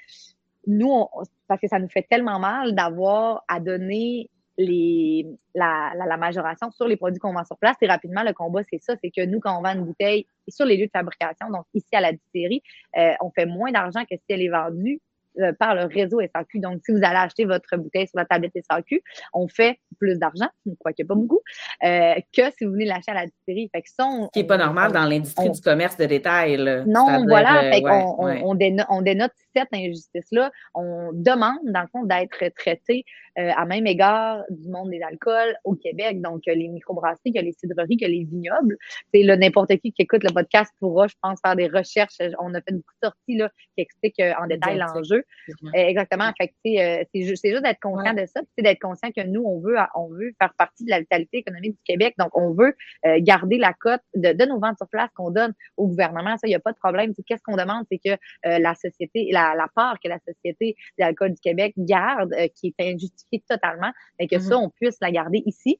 nous, on, parce que ça nous fait tellement mal d'avoir à donner les, la, la, majoration sur les produits qu'on vend sur place. Et rapidement, le combat, c'est ça, c'est que nous, quand on vend une bouteille sur les lieux de fabrication, donc ici à la distillerie, euh, on fait moins d'argent que si elle est vendue euh, par le réseau SAQ. Donc, si vous allez acheter votre bouteille sur la tablette SAQ, on fait plus d'argent, quoique pas beaucoup, euh, que si vous venez l'acheter à la distillerie. Fait que ça, Ce qui n'est pas normal dans l'industrie du commerce de détail. Non, voilà. fait on, dénote, on, dénote, cette injustice-là. On demande, dans le fond, d'être traité euh, à même égard du monde des alcools au Québec. Donc, les microbrasseries, que les cidreries, que les vignobles. C'est n'importe qui qui écoute le podcast pourra, je pense, faire des recherches. On a fait beaucoup de sorties là, qui expliquent en détail l'enjeu. Euh, exactement. Fait euh, c'est juste, juste d'être conscient de ça, c'est d'être conscient que nous, on veut, on veut faire partie de la vitalité économique du Québec. Donc, on veut euh, garder la cote de, de, nos ventes sur place qu'on donne au gouvernement. Ça, il n'y a pas de problème. Qu'est-ce qu'on demande, c'est que la société, la, la, part que la société de l'alcool du Québec garde, qui est injustifiée totalement, et que mm-hmm. ça, on puisse la garder ici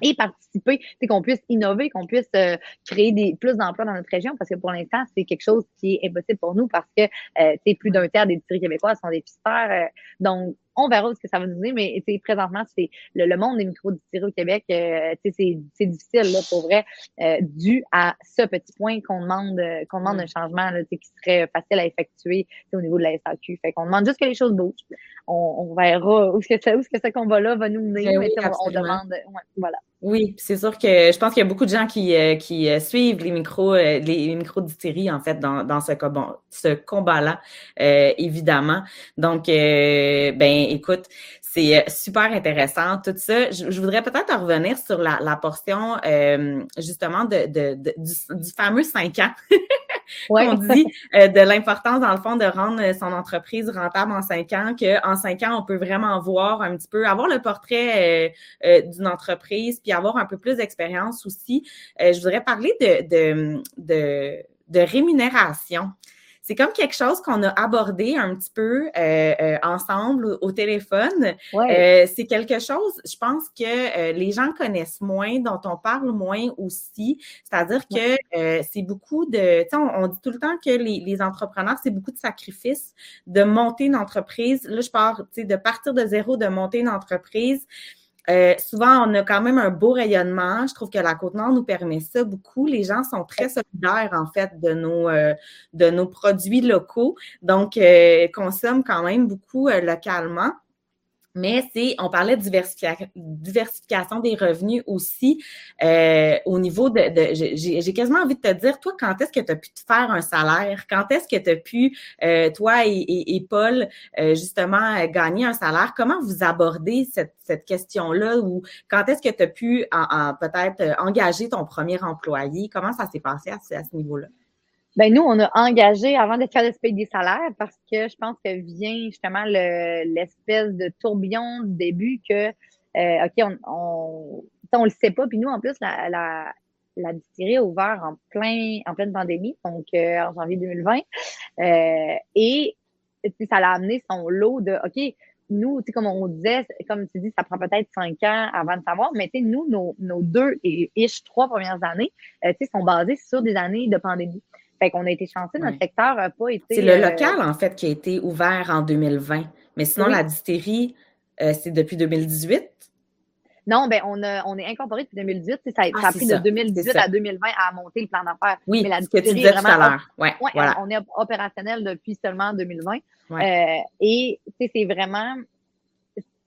et participer, qu'on puisse innover, qu'on puisse euh, créer des, plus d'emplois dans notre région, parce que pour l'instant, c'est quelque chose qui est impossible pour nous parce que euh, plus d'un tiers des distilleries québécoises sont des pisteurs. Euh, donc, on verra ce que ça va nous donner, mais présentement, c'est le, le, monde des micro-distilleries au Québec, euh, c'est difficile, là, pour vrai, euh, dû à ce petit point qu'on demande qu'on demande un changement là, qui serait facile à effectuer au niveau de la SAQ. Fait qu'on demande juste que les choses bougent. On, on verra où est-ce que, où ce que ce combat-là va nous mener, ben mais on, demande. Ouais, voilà. Oui, c'est sûr que je pense qu'il y a beaucoup de gens qui, euh, qui euh, suivent les micros, euh, les, micros en fait dans, dans ce, ce combat-là, évidemment. Donc, ben écoute, c'est super intéressant tout ça. Je, voudrais peut-être revenir sur la, la portion justement de, de, du, du, fameux 5 ans qu'on dit euh, de l'importance, dans le fond, de rendre euh, son entreprise rentable en cinq ans, qu'en cinq ans, on peut vraiment voir un petit peu, avoir le portrait euh, d'une entreprise, puis avoir un peu plus d'expérience aussi. je voudrais parler de, de, de, de rémunération c'est comme quelque chose qu'on a abordé un petit peu euh, euh, ensemble au téléphone. Euh, c'est quelque chose, je pense que les gens connaissent moins, dont on parle moins aussi. C'est-à-dire que c'est beaucoup de, tu sais, on, dit tout le temps que les, les entrepreneurs, c'est beaucoup de sacrifices de monter une entreprise. Là, je pars, tu sais, de partir de zéro, de monter une entreprise. Euh, souvent, on a quand même un beau rayonnement. Je trouve que la Côte-Nord nous permet ça beaucoup. Les gens sont très solidaires, en fait, de nos, euh, de nos produits locaux. Donc, euh, consomment quand même beaucoup localement. Mais c'est, on parlait de diversification des revenus aussi euh, au niveau de, de j'ai quasiment envie de te dire, toi, quand est-ce que tu as pu te faire un salaire? Quand est-ce que tu as pu, euh, toi et, et, Paul, euh, justement, gagner un salaire? Comment vous abordez cette, cette question-là ou quand est-ce que tu as pu peut-être engager ton premier employé? Comment ça s'est passé à, à ce niveau-là? Ben nous, on a engagé avant de se payer des salaires parce que je pense que vient justement l'espèce de tourbillon du début que euh, OK, on, on, on le sait pas. Puis nous, en plus, la, la, la distillerie a ouvert en plein en pleine pandémie, donc euh, en janvier 2020. Euh, et ça l'a amené son lot de OK, nous, comme on disait, comme tu dis, ça prend peut-être cinq ans avant de savoir, mais nous, nos, nos deux et ish trois premières années, euh, sont basées sur des années de pandémie. Fait qu'on a été chanceux, notre secteur n'a pas été. C'est le euh, local, en fait, qui a été ouvert en 2020. Mais sinon, la distillerie, euh, c'est depuis 2018. Non, ben on, a, on est incorporé depuis 2018. Ça, ah, a pris de 2018 à 2020 à monter le plan d'affaires. Oui, mais la ce que tu disais tout à l'heure. Ouais, voilà. On est opérationnel depuis seulement 2020. Euh, et c'est vraiment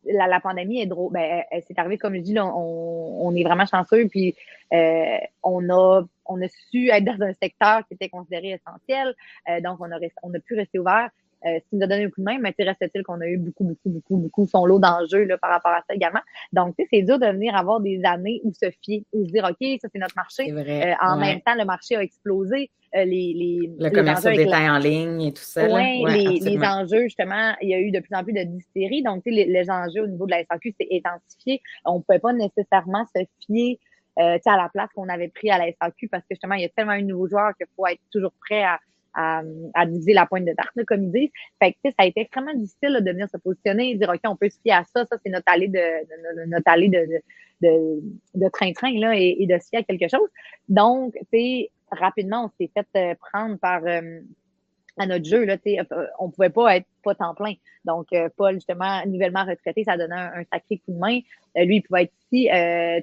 la, la, pandémie est drôle. Ben, c'est arrivé, comme je dis, là, on, on, est vraiment chanceux. Puis euh, on a on a su être dans un secteur qui était considéré essentiel. Euh, donc, on a, on a pu rester ouvert. Euh, qui nous a donné un coup de main, mais reste-t-il qu'on a eu beaucoup, beaucoup, beaucoup, beaucoup son lot d'enjeux par rapport à ça également. Donc, tu sais, c'est dur de venir avoir des années où se fier, où se dire, OK, ça, c'est notre marché. Vrai, euh, en même temps, le marché a explosé. Euh, les, les, le commerce au détail en ligne et tout ça. Oui, ouais, les, les, enjeux, justement, il y a eu de plus en plus de dystérie. Donc, tu sais, les, les, enjeux au niveau de la SAQ, c'est intensifié. On ne pouvait pas nécessairement se fier euh, à la place qu'on avait pris à la SAQ parce que justement, il y a tellement de nouveaux joueurs qu'il faut être toujours prêt à, à, à, diviser la pointe de tarte, comme ils disent. Fait que, ça a été extrêmement difficile de venir se positionner et dire, OK, on peut se fier à ça, ça, c'est notre allée de, notre allée de, de, train-train, là, et, de se fier à quelque chose. Donc, tu rapidement, on s'est fait euh, prendre par, euh, à notre jeu. Là, euh, on pouvait pas être pas temps plein. Donc, euh, Paul, justement, nouvellement retraité, ça donnait un, sacré coup de main. Euh, lui, il pouvait être ici, euh,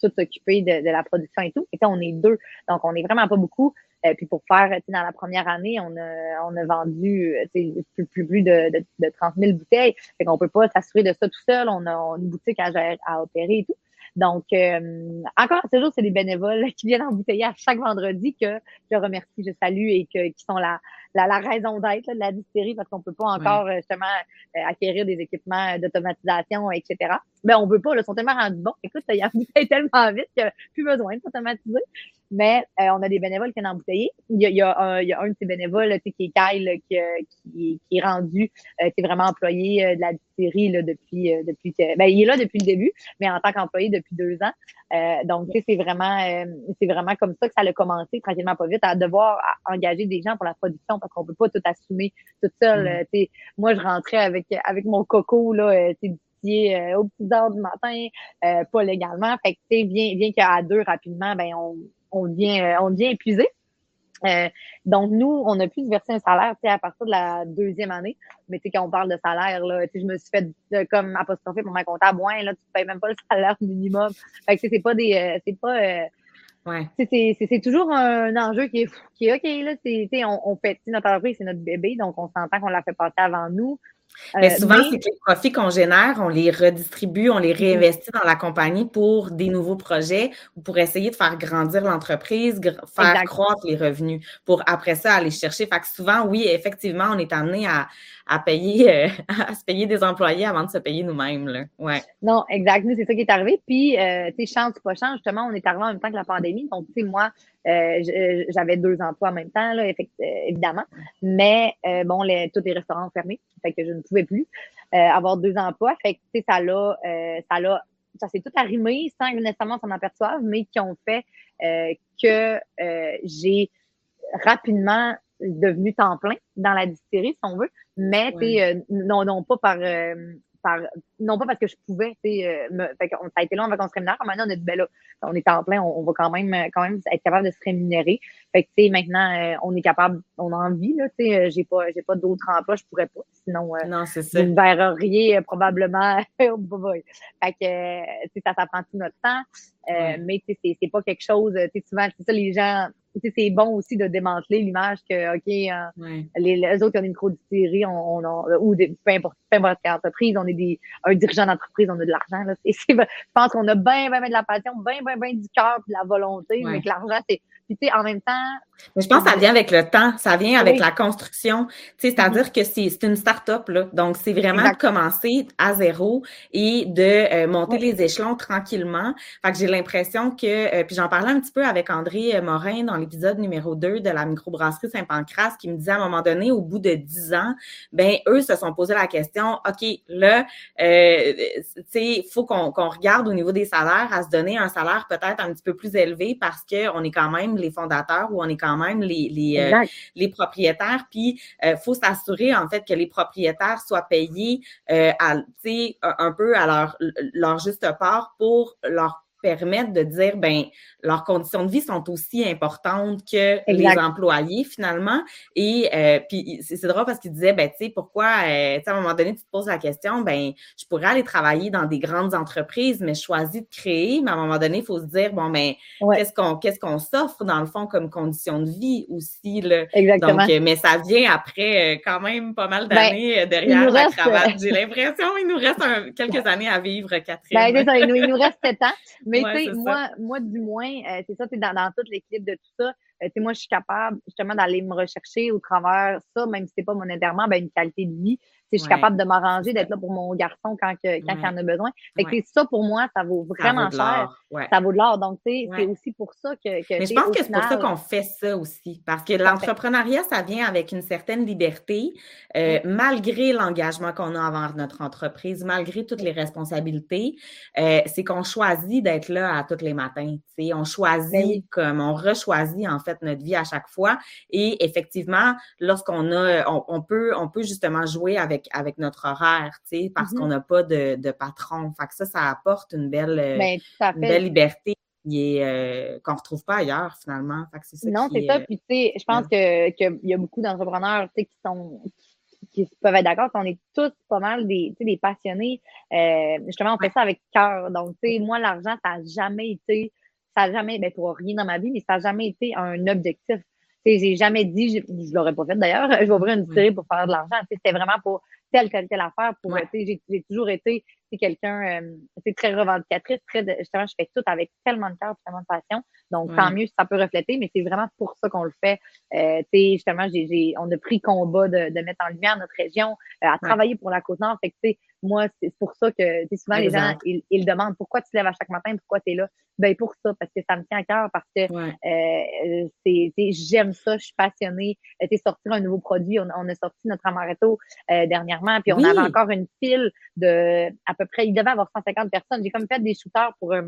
tout s'occuper de, de, la production et tout. Et on est deux. Donc, on est vraiment pas beaucoup. puis pour faire, dans la première année, on a, on a vendu plus, plus, plus de, de, de 30 000 bouteilles. Fait qu'on peut pas s'assurer de ça tout seul. On a une boutique à, à opérer et tout. Donc, euh, encore ce jour, c'est des bénévoles qui viennent embouteiller à chaque vendredi que je remercie, je salue et que, qui sont la, la, la raison d'être de la distillerie parce qu'on peut pas encore justement euh, acquérir des équipements d'automatisation, etc. Mais on veut pas, ils sont tellement rendus bons. Écoute, il y a tellement vite qu'il n'y a plus besoin de s'automatiser. Mais euh, on a des bénévoles qui viennent embouteiller. Il y a, il y a, un, il y a un de ces bénévoles qui est Kyle, qui, qui, qui, est rendu, qui est vraiment employé de la distillerie là, depuis, depuis que, ben, il est là depuis le début, mais en tant qu'employé depuis deux ans. Euh, donc, c'est vraiment, euh, c'est vraiment comme ça que ça a commencé, tranquillement pas vite, à devoir engager des gens pour la production parce qu'on peut pas tout assumer toute seule. Mm. Euh, moi, je rentrais avec avec mon coco là, euh, euh, aux petites heures du matin, pas légalement. Fait que, bien, bien qu'à deux rapidement, ben on, on devient, on devient épuisé. Euh, donc, nous, on a pu verser un salaire à partir de la deuxième année. Mais tu sais, quand on parle de salaire, là, je me suis fait comme apostropher pour ma comptable, ouais, là, tu payes même pas le salaire minimum. Fait que c'est pas des. Euh, c'est pas. Euh, ouais. C'est toujours un enjeu qui est, qui est OK, là. c'est on, on fait, notre entreprise, c'est notre bébé, donc on s'entend qu'on l'a fait passer avant nous. Mais euh, souvent, c'est que les profits qu'on génère, on les redistribue, on les réinvestit dans la compagnie pour des nouveaux projets ou pour essayer de faire grandir l'entreprise, faire croître les revenus pour après ça aller chercher. Fait que souvent, oui, effectivement, on est amené à, à payer, euh, à se payer des employés avant de se payer nous-mêmes. Ouais. Non, exact. Nous, c'est ça qui est arrivé. Puis, euh, tu sais, chance ou pas chance, justement, on est arrivé en même temps que la pandémie. Donc, tu sais, moi, euh, j'avais deux emplois en même temps, là, évidemment. Mais, bon, les, tous les restaurants ont fermé. Fait que je ne pouvais plus avoir deux emplois. Fait que, ça l'a, ça l'a, ça s'est tout arrimé sans que nécessairement s'en aperçoive, mais qui ont fait que j'ai rapidement devenu temps plein dans la distillerie, si on veut, mais euh, non, non pas par, euh, par non pas parce que je pouvais, euh, me, fait ça a été long avant qu'on se rémunère. Maintenant, on est ben là, on est en plein, on, va quand même quand même être capable de se rémunérer. Fait que tu sais, maintenant, euh, on est capable, on a envie, là, tu sais, j'ai pas, j'ai pas d'autres emplois, je pourrais pas. Sinon, non, c'est ça. vous ne verriez probablement. fait que, tu sais, ça, ça prend tout notre temps. Mais tu sais, c'est pas quelque chose, tu sais, souvent, c'est ça, les gens c'est bon aussi de démanteler l'image que, OK, euh, les, autres qui ont une micro-distillerie on, on, ou peu importe, quelle entreprise, on est des, un dirigeant d'entreprise, on a de l'argent. Là. Et je pense qu'on a bien, bien, bien de la passion, bien, bien, bien du cœur de la volonté, mais que l'argent, c'est. Puis, tu sais, en même temps. Mais je pense que ça vient avec le temps, ça vient avec la construction. Tu sais, c'est-à-dire mm-hmm. que c'est une start-up, là. Donc, c'est vraiment de commencer à zéro et de euh, monter les échelons tranquillement. Fait que j'ai l'impression que, euh, puis j'en parlais un petit peu avec André Morin dans l'épisode numéro 2 de la microbrasserie Saint-Pancras, qui me disait à un moment donné, au bout de 10 ans, ben eux se sont posé la question, OK, là, euh, tu sais, faut qu'on regarde au niveau des salaires à se donner un salaire peut-être un petit peu plus élevé parce qu'on est quand même les fondateurs ou on est quand même les, les, euh, les propriétaires. Puis, il faut s'assurer, en fait, que les propriétaires soient payés à, un peu à leur, leur juste part pour leur permettre de dire, ben leurs conditions de vie sont aussi importantes que les employés finalement. Et euh, puis c'est drôle parce qu'il disait, ben tu sais, pourquoi, euh, tu sais, à un moment donné, tu te poses la question, ben je pourrais aller travailler dans des grandes entreprises, mais je choisis de créer. Mais à un moment donné, il faut se dire, bon, ben qu'est-ce qu'on qu'est-ce qu'on s'offre dans le fond comme conditions de vie aussi là? Exactement. Donc, euh, mais ça vient après quand même pas mal ben, d'années derrière la cravate. J'ai l'impression il nous reste quelques années à vivre, Catherine. Ben, il, nous, il nous reste sept ans. Mais tu sais, moi, moi du moins euh, c'est ça, tu dans, dans toute l'équipe de tout ça. Euh, tu moi, je suis capable justement d'aller me rechercher au travers ça, même si c'est pas monétairement, ben, une qualité de vie je suis capable de m'arranger, d'être là pour mon garçon quand, que, quand il en a besoin. Fait que ça, pour moi, ça vaut vraiment cher. Ça vaut de l'or. Donc, c'est aussi pour ça que. Mais je pense que c'est pour ça qu'on fait ça aussi. Parce que l'entrepreneuriat, ça vient avec une certaine liberté, euh, malgré l'engagement qu'on a envers notre entreprise, malgré toutes les responsabilités. Euh, c'est qu'on choisit d'être là à tous les matins. On choisit ben comme on rechoisit en fait notre vie à chaque fois. Et effectivement, lorsqu'on a, on, peut, on peut justement jouer avec avec, notre horaire, tu sais, parce mm-hmm. qu'on n'a pas de, de, patron. Fait que ça, ça apporte une belle, euh, ben, belle liberté euh, qu'on ne retrouve pas ailleurs, finalement. Fait que ça non, c'est ça. Puis, tu sais, je pense qu'il que y a beaucoup d'entrepreneurs, tu sais, qui sont qui peuvent être d'accord qu'on est tous pas mal des, des passionnés. Euh, justement, on fait ça avec cœur. Donc, tu sais, moi, l'argent, ça n'a jamais été, ça n'a jamais, ben, pour rien dans ma vie, mais ça n'a jamais été un objectif j'ai jamais dit, je, je l'aurais pas fait d'ailleurs, je vais ouvrir une distillerie pour faire de l'argent. C'était vraiment pour telle, telle, telle affaire. Pour, j'ai, j'ai toujours été quelqu'un, euh, très revendicatrice, très, justement, je fais tout avec tellement de cœur, tellement de passion. Donc, tant mieux si ça peut refléter, mais c'est vraiment pour ça qu'on le fait. Euh, justement, j'ai, j'ai, on a pris combat de, de mettre en lumière notre région, euh, à travailler pour la Côte-Nord. Fait que, moi, c'est pour ça que souvent les gens, ils, ils, demandent pourquoi tu te lèves à chaque matin, pourquoi tu es là? Ben pour ça, parce que ça me tient à cœur, parce que euh, c'est, j'aime ça, je suis passionnée. Euh, tu sortir un nouveau produit, on, on a sorti notre amaretto euh, dernièrement, puis on avait encore une file de à peu près, il devait avoir 150 personnes. J'ai comme fait des shooters pour euh,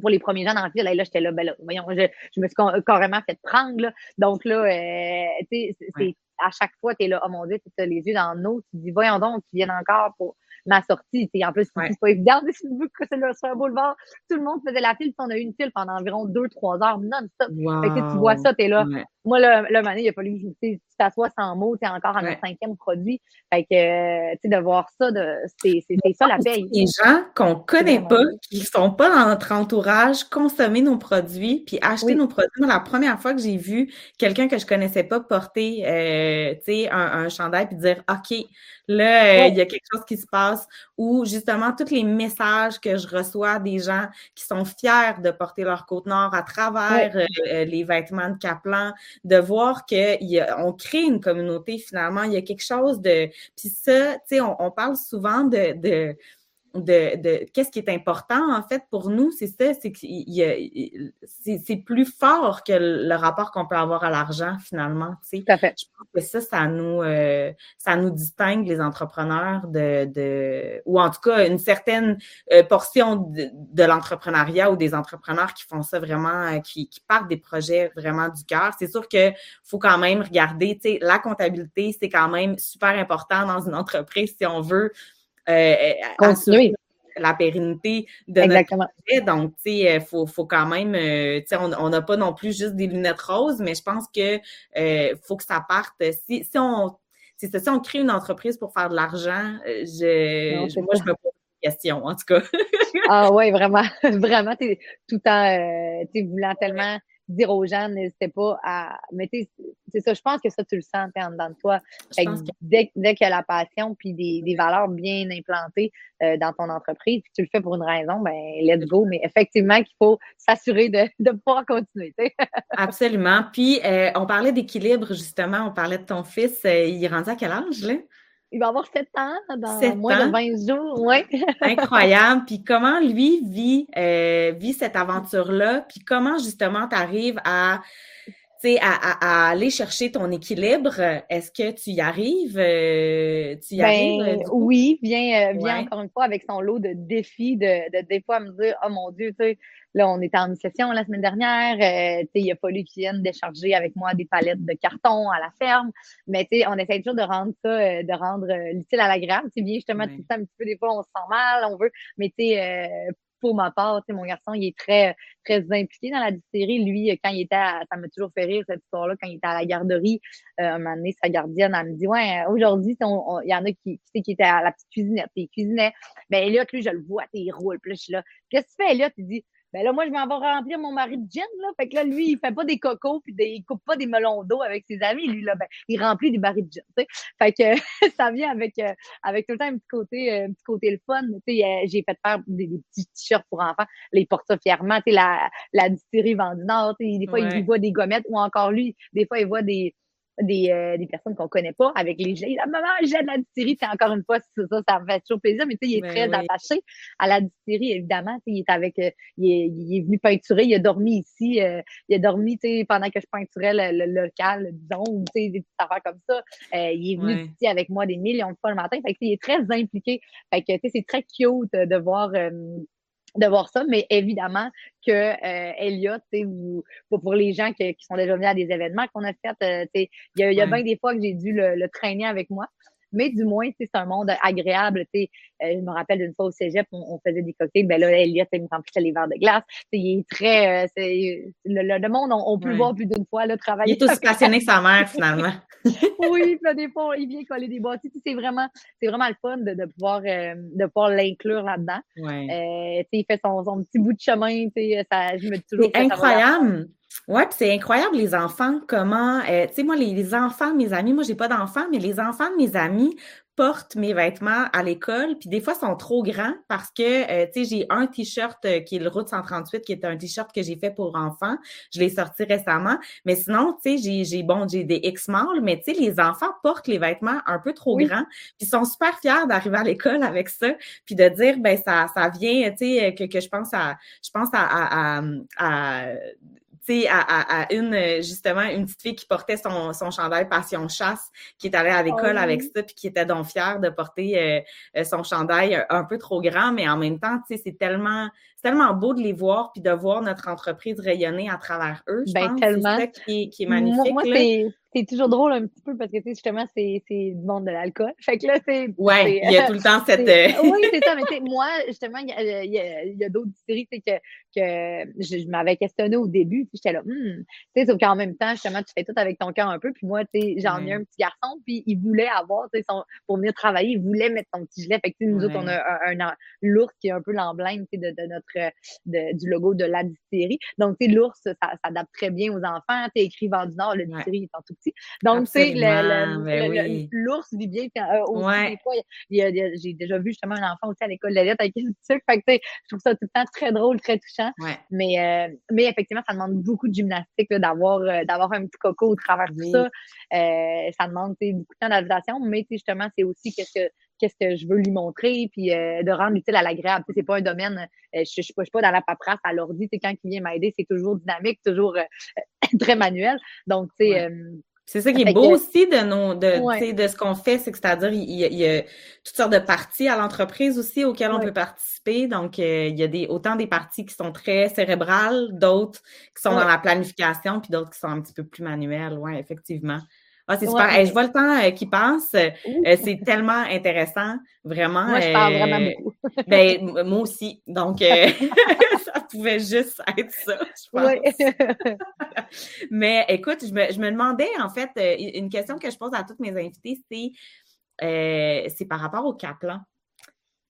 pour les premiers gens dans la file, là, j'étais là, ben là, voyons, je, je me suis carrément fait prendre, là. Donc là, euh, tu sais, c'est, à chaque fois, tu es là, oh mon Dieu, tu as les yeux dans l'eau, tu dis, voyons donc, tu viennent encore pour ma sortie. En plus, c'est pas évident de que c'est sur un boulevard. Tout le monde faisait la file. On a eu une file pendant environ deux, trois heures non-stop. Fait que tu vois ça, t'es là. Moi, là, le mané, il a fallu que tu t'assoies sans mots, t'es encore à notre cinquième produit. Fait que, tu sais, de voir ça, c'est ça la paye. Les gens qu'on connaît pas, qui sont pas dans notre entourage, consommer nos produits, puis acheter nos produits. Moi, la première fois que j'ai vu quelqu'un que je connaissais pas porter, euh, tu sais, un, un chandail, puis dire, OK, là, euh, il y a quelque chose qui se passe, ou justement, tous les messages que je reçois des gens qui sont fiers de porter leur côte nord à travers euh, les vêtements de Kaplan, de voir qu'on crée une communauté finalement. Il y a quelque chose de. Puis ça, tu sais, on, on, parle souvent de, de de, de qu'est-ce qui est important en fait pour nous, c'est ça, c'est que c'est plus fort que le rapport qu'on peut avoir à l'argent finalement. Tu sais. Tout à fait. Je pense que ça, ça nous euh, ça nous distingue les entrepreneurs de, de ou en tout cas une certaine euh, portion de, de l'entrepreneuriat ou des entrepreneurs qui font ça vraiment, euh, qui, qui partent des projets vraiment du cœur. C'est sûr que faut quand même regarder, tu sais, la comptabilité, c'est quand même super important dans une entreprise si on veut euh, euh la pérennité de notre projet. Donc, tu sais, euh, faut, faut quand même, euh, tu sais, on n'a pas non plus juste des lunettes roses, mais je pense que euh, faut que ça parte. Si, si on si, si on crée une entreprise pour faire de l'argent, je, moi, je me pose des questions, en tout cas. ah ouais, vraiment, vraiment, es tout le temps, tu voulant tellement dire aux gens, n'hésitez pas à. Mais c'est ça, je pense que ça, tu le sens en dedans de toi. dès, dès qu'il y a la passion puis des, des valeurs bien implantées euh, dans ton entreprise, puis tu le fais pour une raison, ben let's go. Mais effectivement, qu'il faut s'assurer de, de pouvoir continuer. Absolument. Puis, euh, on parlait d'équilibre, justement. On parlait de ton fils. Euh, il est rendu à quel âge, là? Il va avoir 7 ans dans moins de 20 jours. Ouais. Incroyable. Puis comment lui vit, vit cette aventure-là? Puis comment justement tu arrives à à, à, aller chercher ton équilibre, est-ce que tu y arrives? Euh, tu y ben, arrives? Euh, oui, vient, euh, vient encore une fois avec son lot de défis, de, de des fois me dire, oh mon Dieu, tu sais, là, on était en session la semaine dernière, tu sais, il a fallu qu'il vienne décharger avec moi des palettes de carton à la ferme. Mais tu sais, on essaie toujours de rendre ça, de rendre l'utile à l'agréable. Bien justement tout ça un petit peu, des fois, on se sent mal, on veut, mais tu sais, pour ma part, mon garçon, il est très, très impliqué dans la distillerie. Lui, quand il était à, ça m'a toujours fait rire, cette histoire-là, quand il était à la garderie, euh, un moment donné, sa gardienne, elle me dit, ouais, aujourd'hui, il y en a qui, qui, qui étaient à la petite cuisinette, puis il cuisinait. Ben, Elliot, lui, je le vois, il roule. Puis là, je suis là, qu'est-ce que tu fais, Elliot? Il dit, ben là, moi, je m'en vais remplir mon mari de gin, là. Fait que là, lui, il fait pas des cocos puis des, il coupe pas des melons d'eau avec ses amis. Lui, là, ben, il remplit des barils de gin, tu sais. Fait que ça vient avec, euh, avec tout le temps un petit côté, euh, un petit côté le fun. Tu sais, euh, j'ai fait faire des, petits t-shirts pour enfants. Là, il porte ça fièrement. Tu sais, la, la distillerie Vendue Nord, tu sais, des fois, il voit des gommettes ou encore lui, des fois, il voit des, des, euh, des personnes qu'on connaît pas avec les jets. La maman, j'ai de la distillerie, c'est encore une fois, ça, ça, ça me fait toujours plaisir, mais tu sais, il est très attaché à la distillerie, évidemment. Il est avec, euh, il, est, il, est, venu peinturer, il a dormi ici, euh, il a dormi, tu sais, pendant que je peinturais le, local, disons, ou tu sais, des petites affaires comme ça. il est venu ici avec moi des millions de fois le matin. Fait que, il est très impliqué. Fait que, tu sais, c'est très cute de voir de voir ça, mais évidemment que euh, Elliot, vous, pour, pour les gens qui, qui sont déjà venus à des événements qu'on a fait, euh, il y a, y a bien des fois que j'ai dû le, le, traîner avec moi mais du moins, c'est un monde agréable. Euh, je me rappelle d'une fois au cégep, on, faisait des cocktails. Ben là, Elliot, il me remplissait les verres de glace. il est très. Euh, le, le, monde, on, peut le voir plus d'une fois là, travailler. Il est aussi passionné que sa mère, finalement. oui, puis des fois, il vient coller des boîtiers. C'est vraiment, le fun de, de pouvoir, euh, de pouvoir l'inclure là-dedans. Il fait son, son, petit bout de chemin. Ça, je me dis toujours. C'est incroyable. Ouais, puis c'est incroyable les enfants, comment, euh, tu sais, moi, les, enfants mes amis, moi, j'ai pas d'enfants, mais les enfants de mes amis portent mes vêtements à l'école, puis des fois, sont trop grands parce que, euh, tu sais, j'ai un T-shirt euh, qui est le Route 138, qui est un T-shirt que j'ai fait pour enfants. Je l'ai sorti récemment. Mais sinon, tu sais, j'ai, bon, j'ai des X-Mall, mais tu sais, les enfants portent les vêtements un peu trop grands, puis sont super fiers d'arriver à l'école avec ça, puis de dire, ben ça, ça vient, tu sais, que, que je pense à, je pense à, à, à sais, à, à, une, justement, une petite fille qui portait son, son chandail Passion Chasse, qui est allée à l'école avec ça, puis qui était donc fière de porter euh, euh, son chandail un peu trop grand, mais en même temps, tu sais, c'est tellement, tellement beau de les voir, puis de voir notre entreprise rayonner à travers eux. Je ben, pense tellement. C'est ça qui est, magnifique. Moi, c'est toujours drôle un petit peu parce que, tu sais, justement, c'est du monde de l'alcool. Fait que là, c'est. Ouais, il y a tout le temps cette. Euh, oui, c'est ça. Mais tu sais, moi, justement, il y a, y a, d'autres séries, que, que je, m'avais questionné au début. Puis j'étais là, hmm. Tu sais, sauf qu'en même temps, justement, tu fais tout avec ton cœur un peu. Puis moi, tu sais, j'en ai un petit garçon, puis il voulait avoir, tu sais, pour venir travailler, il voulait mettre son petit gilet. Fait que, nous autres, on a un, un, l'ours qui est un peu l'emblème, tu sais, de, de, notre, de, du logo de la distillerie. Donc, tu sais, l'ours, ça, ça s'adapte très bien aux enfants. Tu écrit du Nord, le distillerie est en tout donc, tu sais, ben l'ours vit bien. Euh, aussi, des fois, j'ai déjà vu justement un enfant aussi à l'école de la lettre avec une sucre. Fait que, je trouve ça tout le temps très drôle, très touchant. Mais, euh, mais effectivement, ça demande beaucoup de gymnastique d'avoir euh, d'avoir un petit coco au travers de ça. ça demande beaucoup de temps d'adaptation, mais justement, c'est aussi qu'est-ce que qu'est-ce que je veux lui montrer, puis de rendre l'utile à l'agréable. C'est pas un domaine, je, je, suis pas, dans la paperasse à l'ordi, quand il vient m'aider, c'est toujours dynamique, toujours très manuel. Donc, tu sais, c'est ça qui est beau aussi de nos, de, de ce qu'on fait, c'est que c'est-à-dire il, y a toutes sortes de parties à l'entreprise aussi auxquelles on peut participer. Donc euh, il y a des autant des parties qui sont très cérébrales, d'autres qui sont dans la planification, puis d'autres qui sont un petit peu plus manuelles. Ouais, effectivement. Ah, c'est super. je vois le temps euh, qui passe. Euh, c'est tellement intéressant, vraiment. Moi, je parle vraiment beaucoup. ben, moi aussi. Donc, ça pouvait juste être ça, je pense. Mais écoute, je me, je me, demandais, en fait, euh, une question que je pose à toutes mes invités, c'est, c'est par rapport au Kaplan.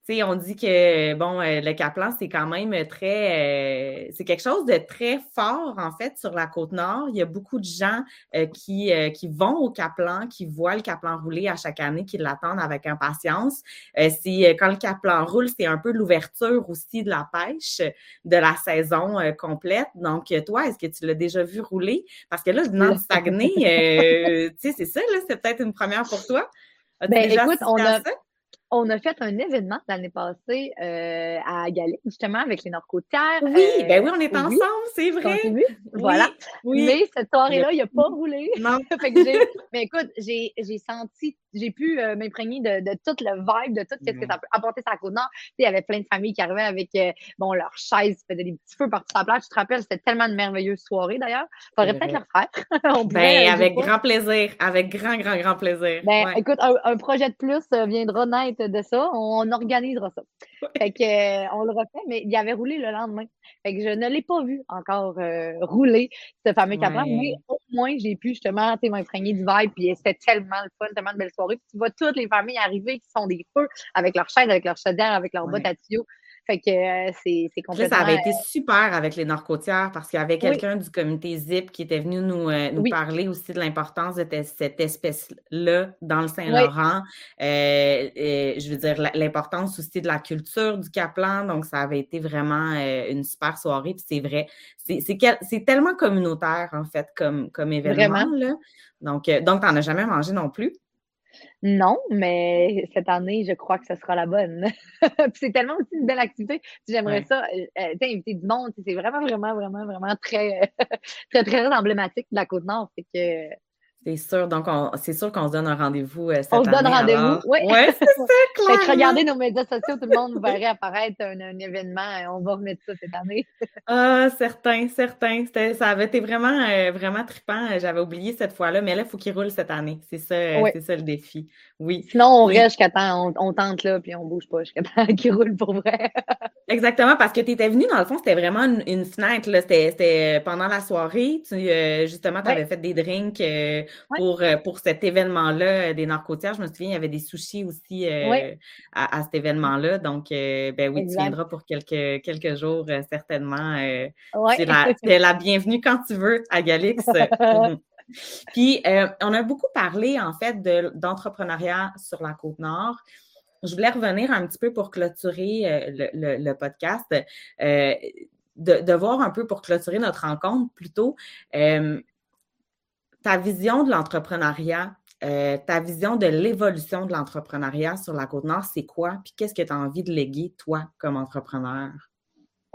Sais, on dit que bon, euh, le Caplan, c'est quand même très, euh, c'est quelque chose de très fort en fait sur la côte nord. Il y a beaucoup de gens euh, qui, qui vont au Caplan, qui voient le Caplan rouler à chaque année, qui l'attendent avec impatience. c'est quand le Caplan roule, c'est un peu l'ouverture aussi de la pêche de la saison complète. Donc, toi, est-ce que tu l'as déjà vu rouler? Parce que là, venant de Saguenay, tu sais, c'est ça, là, c'est peut-être une première pour toi. Ben, écoute, on a, on a fait un événement l'année passée euh, à Galais, justement, avec les Nord-Côtières. Oui, euh, ben oui, on est ensemble, c'est vrai. voilà. Mais cette soirée-là, il n'a pas roulé. Non. mais écoute, j'ai senti j'ai pu euh, m'imprégner de, de, tout le vibe, de tout ce que ça peut apporter sa côte nord. Il y avait plein de familles qui arrivaient avec euh, bon, leurs chaises, faisaient des petits feux partout sur la plage. Tu te rappelles, c'était tellement de merveilleuses soirées d'ailleurs. Faudrait peut-être le refaire. ben, avec grand plaisir. Avec grand, grand, grand plaisir. Ben, écoute, un, projet de plus euh, viendra naître de ça. On, organisera ça. fait que, on le refait, mais il avait roulé le lendemain. Fait que je ne l'ai pas vu encore rouler, ce fameux caplan, mais au moins, j'ai pu justement m'imprégner du vibe, puis c'était tellement le fun, tellement de belles soirées tu vois toutes les familles arriver qui sont des feux avec leurs chaises, avec leurs chaudières, avec leurs bottes à tuyaux. Fait que euh, c'est complètement. ça avait été euh, super avec les Nord-Côtières parce qu'il y avait quelqu'un du comité ZIP qui était venu nous, euh, nous parler aussi de l'importance de cette espèce-là dans le Saint-Laurent. je veux dire, l'importance aussi de la culture du Caplan. Donc, ça avait été vraiment une super soirée. Puis c'est vrai, c'est tellement communautaire, en fait, comme, comme événement. Là. Donc, donc tu n'en as jamais mangé non plus. Non, mais cette année, je crois que ce sera la bonne. c'est tellement aussi une belle activité. J'aimerais ça, euh, euh inviter du monde. C'est vraiment, vraiment, vraiment, vraiment très, très, très emblématique de la Côte-Nord. que c'est sûr. Donc, c'est sûr qu'on se donne un rendez-vous euh, cette On se donne rendez-vous, oui. Ouais, c'est ça, que regardez nos médias sociaux, tout le monde verrait apparaître un, événement. Euh, on va remettre ça cette année. ah, certain, certain. Ça avait été vraiment, euh, vraiment trippant. J'avais oublié cette fois-là, mais là, il faut qu'il roule cette année. C'est ça, c'est ça le défi. Oui. Sinon, on reste jusqu'à temps, on, tente là, puis on bouge pas jusqu'à temps qu'il roule pour vrai. Exactement, parce que tu étais venu, dans le fond, c'était vraiment une, fenêtre. C'était pendant la soirée. Tu, justement, tu avais fait des drinks pour, euh, pour cet événement-là euh, des narcotiques. Je me souviens, il y avait des sushis aussi euh, à, cet événement-là. Donc, ben oui, tu viendras pour quelques, quelques jours, certainement. C'est la, bienvenue quand tu veux à Galix. Puis, on a beaucoup parlé, en fait, d'entrepreneuriat sur la Côte-Nord. Je voulais revenir un petit peu pour clôturer le, podcast, de, de, voir un peu pour clôturer notre rencontre plutôt ta vision de l'entrepreneuriat, euh, ta vision de l'évolution de l'entrepreneuriat sur la Côte-Nord, c'est quoi? Puis qu'est-ce que tu as envie de léguer, toi, comme entrepreneur?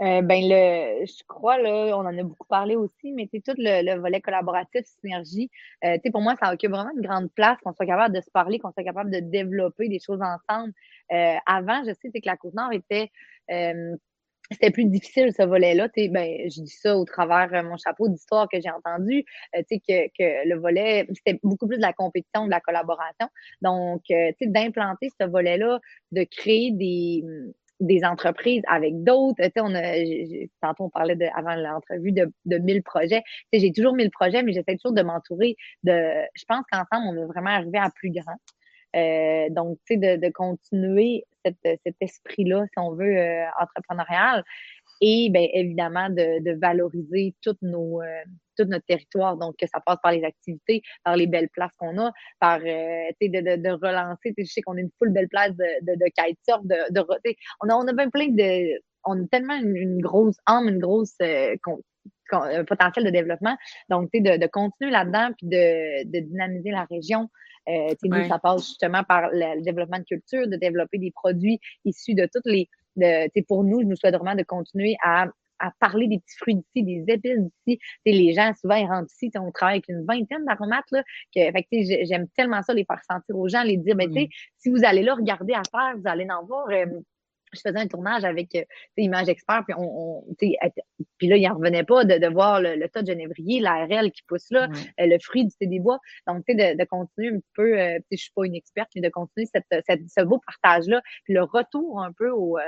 Euh, ben le, je crois là, on en a beaucoup parlé aussi, mais c'est tout le, volet collaboratif, synergie. Euh, pour moi, ça occupe vraiment une grande place, qu'on soit capable de se parler, qu'on soit capable de développer des choses ensemble. Euh, avant, je sais que la Côte Nord était c'était plus difficile ce volet-là. Ben, je dis ça au travers euh, mon chapeau d'histoire que j'ai entendu, euh, que, que le volet, c'était beaucoup plus de la compétition, de la collaboration. Donc, euh, d'implanter ce volet-là, de créer des, des entreprises avec d'autres. On a, tantôt, on parlait de, avant l'entrevue de, de 1000 projets. J'ai toujours 1000 projets, mais j'essaie toujours de m'entourer de. Je pense qu'ensemble, on est vraiment arrivé à plus grand. Euh, donc, tu sais, de, de, continuer cette, cet esprit-là, si on veut, euh, entrepreneurial. Et bien évidemment, de, de valoriser toutes nos, euh, tout notre territoire. Donc, que ça passe par les activités, par les belles places qu'on a, par euh, de, de, de, relancer. Je sais qu'on a une full belle place de, de, kitesurf, de, de on a, on a plein de. On a tellement une, grosse âme, une grosse euh, un potentiel de développement. Donc, tu sais, de, de continuer là-dedans, puis de, de dynamiser la région, euh, nous, ça passe justement par le, développement de culture, de développer des produits issus de toutes les. De, pour nous, je nous souhaite vraiment de continuer à, à parler des petits fruits d'ici, des épices d'ici. Les gens, souvent, ils rentrent ici, on travaille avec une vingtaine d'aromates. Là, que, fait j'aime tellement ça, les faire sentir aux gens, les dire, ben, tu sais, si vous allez là regarder à faire, vous allez en voir. Euh, je faisais un tournage avec euh, Image Expert, puis on, puis là, il n'en revenait pas de, de voir le, tas de genévrier, l'ARL qui pousse là, euh, le fruit du thé des bois. Donc, tu sais, de, de, continuer un petit peu, euh, je suis pas une experte, mais de continuer cette, cette ce beau partage-là, puis le retour un peu au, euh,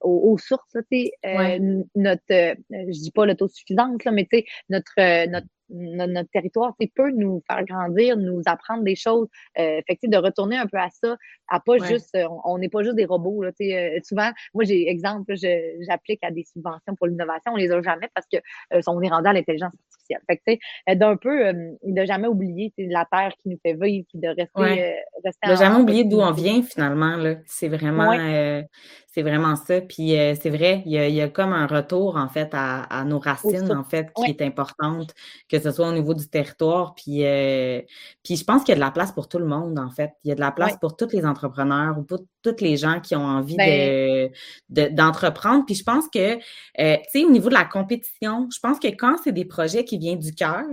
aux, sources, tu sais, notre, je dis pas l'autosuffisance, là, mais tu sais, notre, notre notre, territoire peut nous faire grandir, nous apprendre des choses. Euh, fait de retourner un peu à ça, à pas juste, euh, on n'est pas juste des robots. Là, euh, souvent, moi, j'ai exemple, j'applique à des subventions pour l'innovation, on les a jamais parce que euh, on est rendu à l'intelligence artificielle. Fait que, d'un peu, de jamais oublier la terre qui nous fait vivre, puis de rester, rester De jamais oublier d'où on vient finalement. C'est vraiment, c'est vraiment ça. Puis c'est vrai, il y, a, comme un retour en fait à, nos racines en fait qui est importante, que ce soit au niveau du territoire. Puis, puis je pense qu'il y a de la place pour tout le monde en fait. Il y a de la place pour tous les entrepreneurs ou pour toutes les gens qui ont envie ben de, d'entreprendre. Puis je pense que, tu sais, au niveau de la compétition, je pense que quand c'est des projets qui viennent du cœur,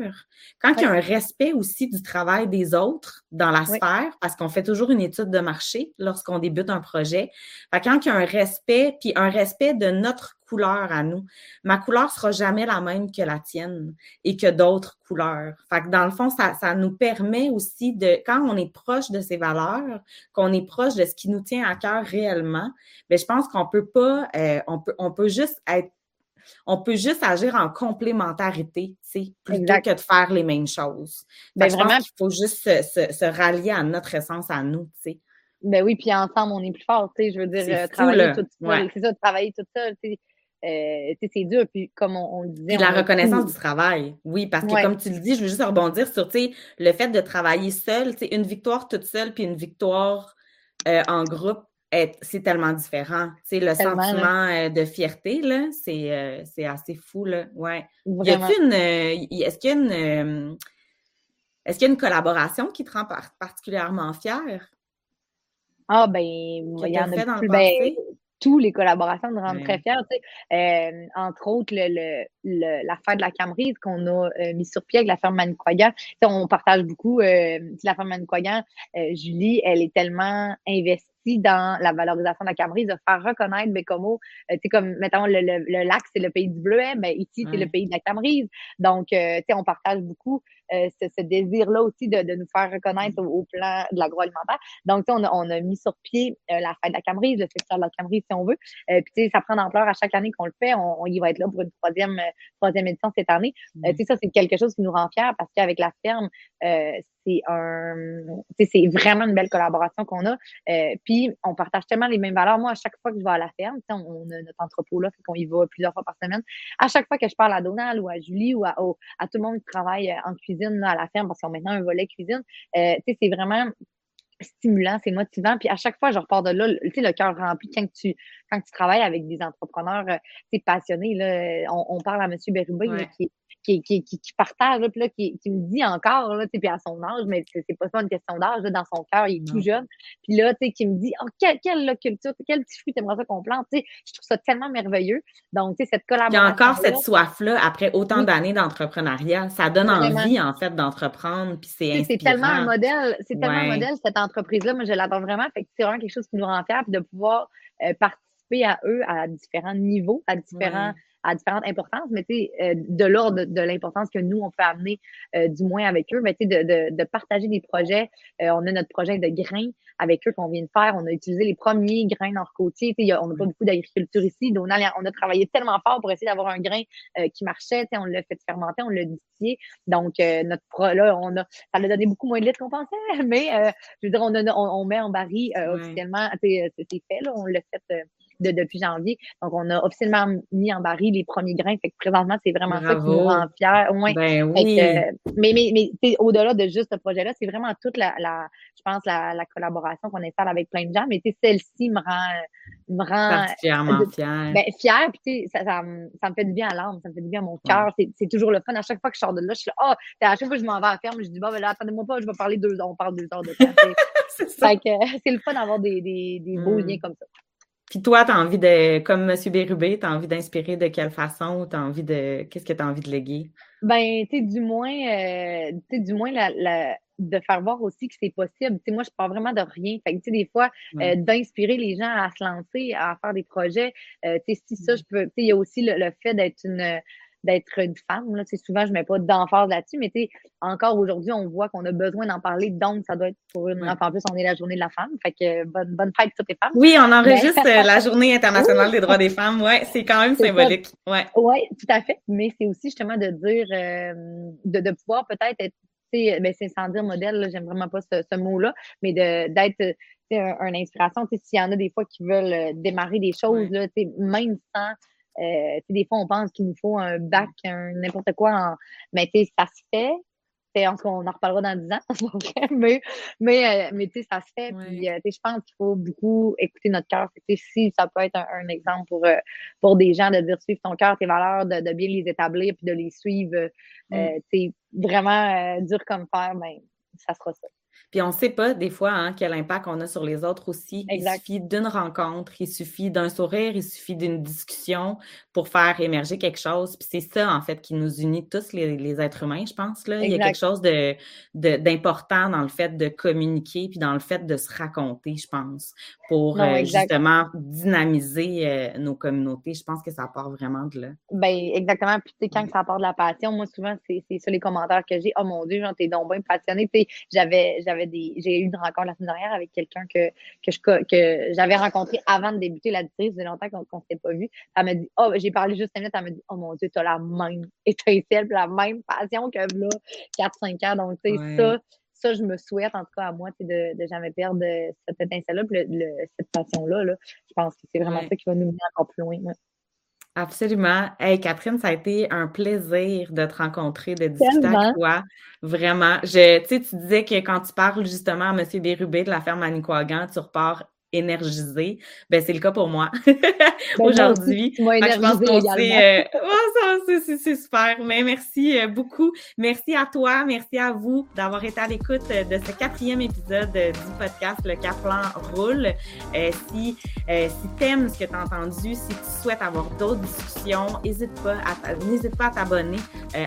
quand il y a un respect aussi du travail des autres dans la sphère, parce qu'on fait toujours une étude de marché lorsqu'on débute un projet, quand il y a un respect, puis un respect de notre couleur à nous, ma couleur sera jamais la même que la tienne et que d'autres couleurs. Fait que dans le fond, ça, ça nous permet aussi de, quand on est proche de ces valeurs, qu'on est proche de ce qui nous tient à cœur réellement, bien, je pense qu'on peut pas, euh, on peut, on peut juste être on peut juste agir en complémentarité, plutôt que de faire les mêmes choses. Ben, vraiment, il faut juste se, rallier à notre essence à nous, tu sais. Ben oui, puis ensemble, on est plus fort, tu sais. Je veux dire, euh, travailler tout c'est ça, travailler tout seul, tu sais. Euh, c'est dur, puis comme on, le disait. la reconnaissance du travail, oui, parce que comme tu le dis, je veux juste rebondir sur le fait de travailler seul, une victoire toute seule, puis une victoire euh, en groupe, c'est tellement différent. C'est le sentiment euh, de fierté, là, c'est, euh, assez fou, là. Ouais. Y une, euh, est-ce qu'il y a une, est-ce qu'il y a une collaboration qui te rend particulièrement fière? Ah, ben, il y en a dans plus, ben, tous les collaborations nous rendent très fiers. entre autres, le, le, la fête de la Camerise qu'on a mis sur pied avec la ferme Manicouagan. on partage beaucoup. la ferme Manicouagan, Julie, elle est tellement investie dans la valorisation de la Camerise, de faire reconnaître Bécomo. Euh, tu sais, comme, mettons, le, le, lac, c'est le pays du bleu, hein, mais ici, c'est le pays de la Camerise. Donc, euh, tu sais, on partage beaucoup euh, ce, ce désir-là aussi de, de, nous faire reconnaître au, plan de l'agroalimentaire. Donc, on a, on a mis sur pied la fête de la Camerise, le festival de la Camerise, si on veut. puis, tu sais, ça prend d'ampleur à chaque année qu'on le fait. On, y va être là pour une troisième, troisième édition cette année. tu sais, ça, c'est quelque chose qui nous rend fiers parce qu'avec la ferme, c'est un, c'est vraiment une belle collaboration qu'on a. Euh, puis on partage tellement les mêmes valeurs. Moi, à chaque fois que je vais à la ferme, on, on a notre entrepôt là, fait qu'on y va plusieurs fois par semaine. À chaque fois que je parle à Donald ou à Julie ou à, à tout le monde qui travaille en cuisine à la ferme, parce qu'ils ont maintenant un volet cuisine, euh, c'est vraiment stimulant, c'est motivant. Puis à chaque fois, je repars de là, tu sais, le cœur rempli quand tu, quand tu travailles avec des entrepreneurs, c'est euh, passionnés. Là, on, parle à M. Bérubé, qui, qui, qui, qui, partage, là, qui, qui, me dit encore, là, puis à son âge, mais c'est pas ça une question d'âge, dans son cœur, il est tout jeune. Puis là, tu sais, qui me dit, oh, quelle, quelle culture, quel petit fruit t'aimerais ça qu'on plante, je trouve ça tellement merveilleux. Donc, tu sais, cette collaboration. Il y a encore cette soif-là, après autant d'années d'entrepreneuriat, ça donne envie, en fait, d'entreprendre, puis c'est C'est tellement un modèle, c'est tellement un modèle, cette entreprise-là, moi, je l'adore vraiment, fait que c'est vraiment quelque chose qui nous rend fiers, puis de pouvoir euh, participer à eux à différents niveaux, à différents à différentes importances, mais tu sais, euh, de l'ordre de, l'importance que nous, on peut amener, euh, du moins avec eux, mais tu sais, de, de, partager des projets. Euh, on a notre projet de grains avec eux qu'on vient de faire. On a utilisé les premiers grains nord-côtiers. Tu sais, on n'a pas beaucoup d'agriculture ici. Donc, on a travaillé tellement fort pour essayer d'avoir un grain qui marchait. Tu sais, on l'a fait fermenter, on l'a distillé. Donc, notre pro, là, on a, ça a donné beaucoup moins de litres qu'on pensait, mais je veux dire, on, on, met en baril officiellement. C'est fait, là, on l'a fait de, depuis janvier. Donc, on a officiellement mis en baril les premiers grains. Fait que présentement, c'est vraiment ça qui nous rend fiers. Ouais. Ben oui. mais mais, mais au-delà de juste ce projet-là, c'est vraiment toute la, la je pense, la, la collaboration qu'on installe avec plein de gens. Mais celle-ci me rend, me rend particulièrement fière. Ben, fière, puis ça, ça, ça, me fait du bien à l'âme, ça me fait du bien à mon cœur. C'est toujours le fun. À chaque fois que je sors de là, je suis là, ah, oh, à chaque fois que je m'en vais à la ferme, je dis, bon, ben là, attendez-moi pas, je vais parler deux heures, on parle deux heures de temps. c'est le fun d'avoir des, des, des beaux mm. liens comme ça. Puis toi, tu as envie de, comme M. Bérubé, tu as envie d'inspirer de quelle façon ou tu as envie de. Qu'est-ce que tu as envie de léguer? Ben, tu sais, du moins, euh, tu sais, du moins, la, de faire voir aussi que c'est possible. Tu sais, moi, je parle vraiment de rien. Fait que, tu sais, des fois, euh, d'inspirer les gens à se lancer, à faire des projets. Euh, tu sais, si ça, je peux. Tu sais, il y a aussi le, fait d'être une d'être une femme. Là. souvent, je ne mets pas d'emphase là-dessus, mais encore aujourd'hui, on voit qu'on a besoin d'en parler, donc ça doit être pour une En plus, on est la journée de la femme. Fait que bonne, bonne fête toutes les femmes. Oui, on enregistre euh, la journée internationale des droits des femmes. Ouais, c'est quand même symbolique. Oui, ouais, tout à fait. Mais c'est aussi justement de dire, euh, de, de pouvoir peut-être être ben, c'est sans dire modèle, j'aime vraiment pas ce, mot-là, mais d'être un, inspiration. S'il y en a des fois qui veulent euh, démarrer des choses, là, même sans. Euh, des fois, on pense qu'il nous faut un bac, un n'importe quoi. En... Mais ça se fait en on en reparlera dans 10 ans, mais, mais, euh, mais tu sais, ça se fait. Puis, euh, je pense qu'il faut beaucoup écouter notre cœur. Si ça peut être un, exemple pour, euh, pour des gens de dire suivre ton cœur, tes valeurs, de, de, bien les établir puis de les suivre, c'est mm. vraiment dur comme faire, ben, ça sera ça. Puis on ne sait pas des fois hein, quel impact on a sur les autres aussi. Il suffit d'une rencontre, il suffit d'un sourire, il suffit d'une discussion pour faire émerger quelque chose. Puis c'est ça, en fait, qui nous unit tous les, êtres humains, je pense. Là. Il y a quelque chose de, d'important dans le fait de communiquer puis dans le fait de se raconter, je pense, pour euh, justement dynamiser euh, nos communautés. Je pense que ça part vraiment de là. Ben exactement. Puis tu sais, quand ça part de la passion, moi souvent, c'est, c'est ça les commentaires que j'ai. Oh mon Dieu, j'en t'es donc bien passionné. Tu sais, j'avais j'ai eu une rencontre la semaine dernière avec quelqu'un que, que, je, que j'avais rencontré avant de débuter la districe. Ça longtemps qu'on ne s'était pas vu. Elle m'a dit, oh, j'ai parlé juste cinq minutes. Elle m'a dit, oh mon Dieu, tu as la même étincelle, la même passion que là, 4-5 ans. Donc, tu sais, ça, ça, je me souhaite, en tout cas, à moi, de, de jamais perdre cette étincelle-là, cette passion-là. Là. Je pense que c'est vraiment ça qui va nous mener encore plus loin. Absolument. Hey, Catherine, ça a été un plaisir de te rencontrer, de discuter avec toi. Vraiment. Je, tu disais que quand tu parles justement à M. Bérubé de la ferme Manicouagan, tu repars énergisé. Ben, c'est le cas pour moi ben, aujourd'hui. Je pense que c'est, c'est, super. Mais merci euh, beaucoup. Merci à toi. Merci à vous d'avoir été à l'écoute euh, de ce quatrième épisode euh, du podcast Le Caplan Roule. si, si t'aimes ce que tu as entendu, si tu souhaites avoir d'autres discussions, n'hésite pas à, n'hésite pas à t'abonner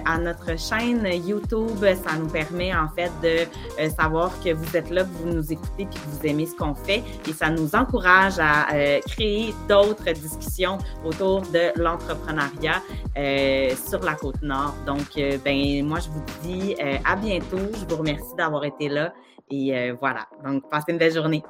à notre chaîne YouTube. Ça nous permet, en fait, de savoir que vous êtes là, que vous nous écoutez puis que vous aimez ce qu'on fait. Et ça nous encourage à euh, créer d'autres discussions autour de l'entrepreneuriat euh, sur la côte nord. Donc, euh, ben moi, je vous dis à bientôt. Je vous remercie d'avoir été là et voilà. Donc, passez une belle journée.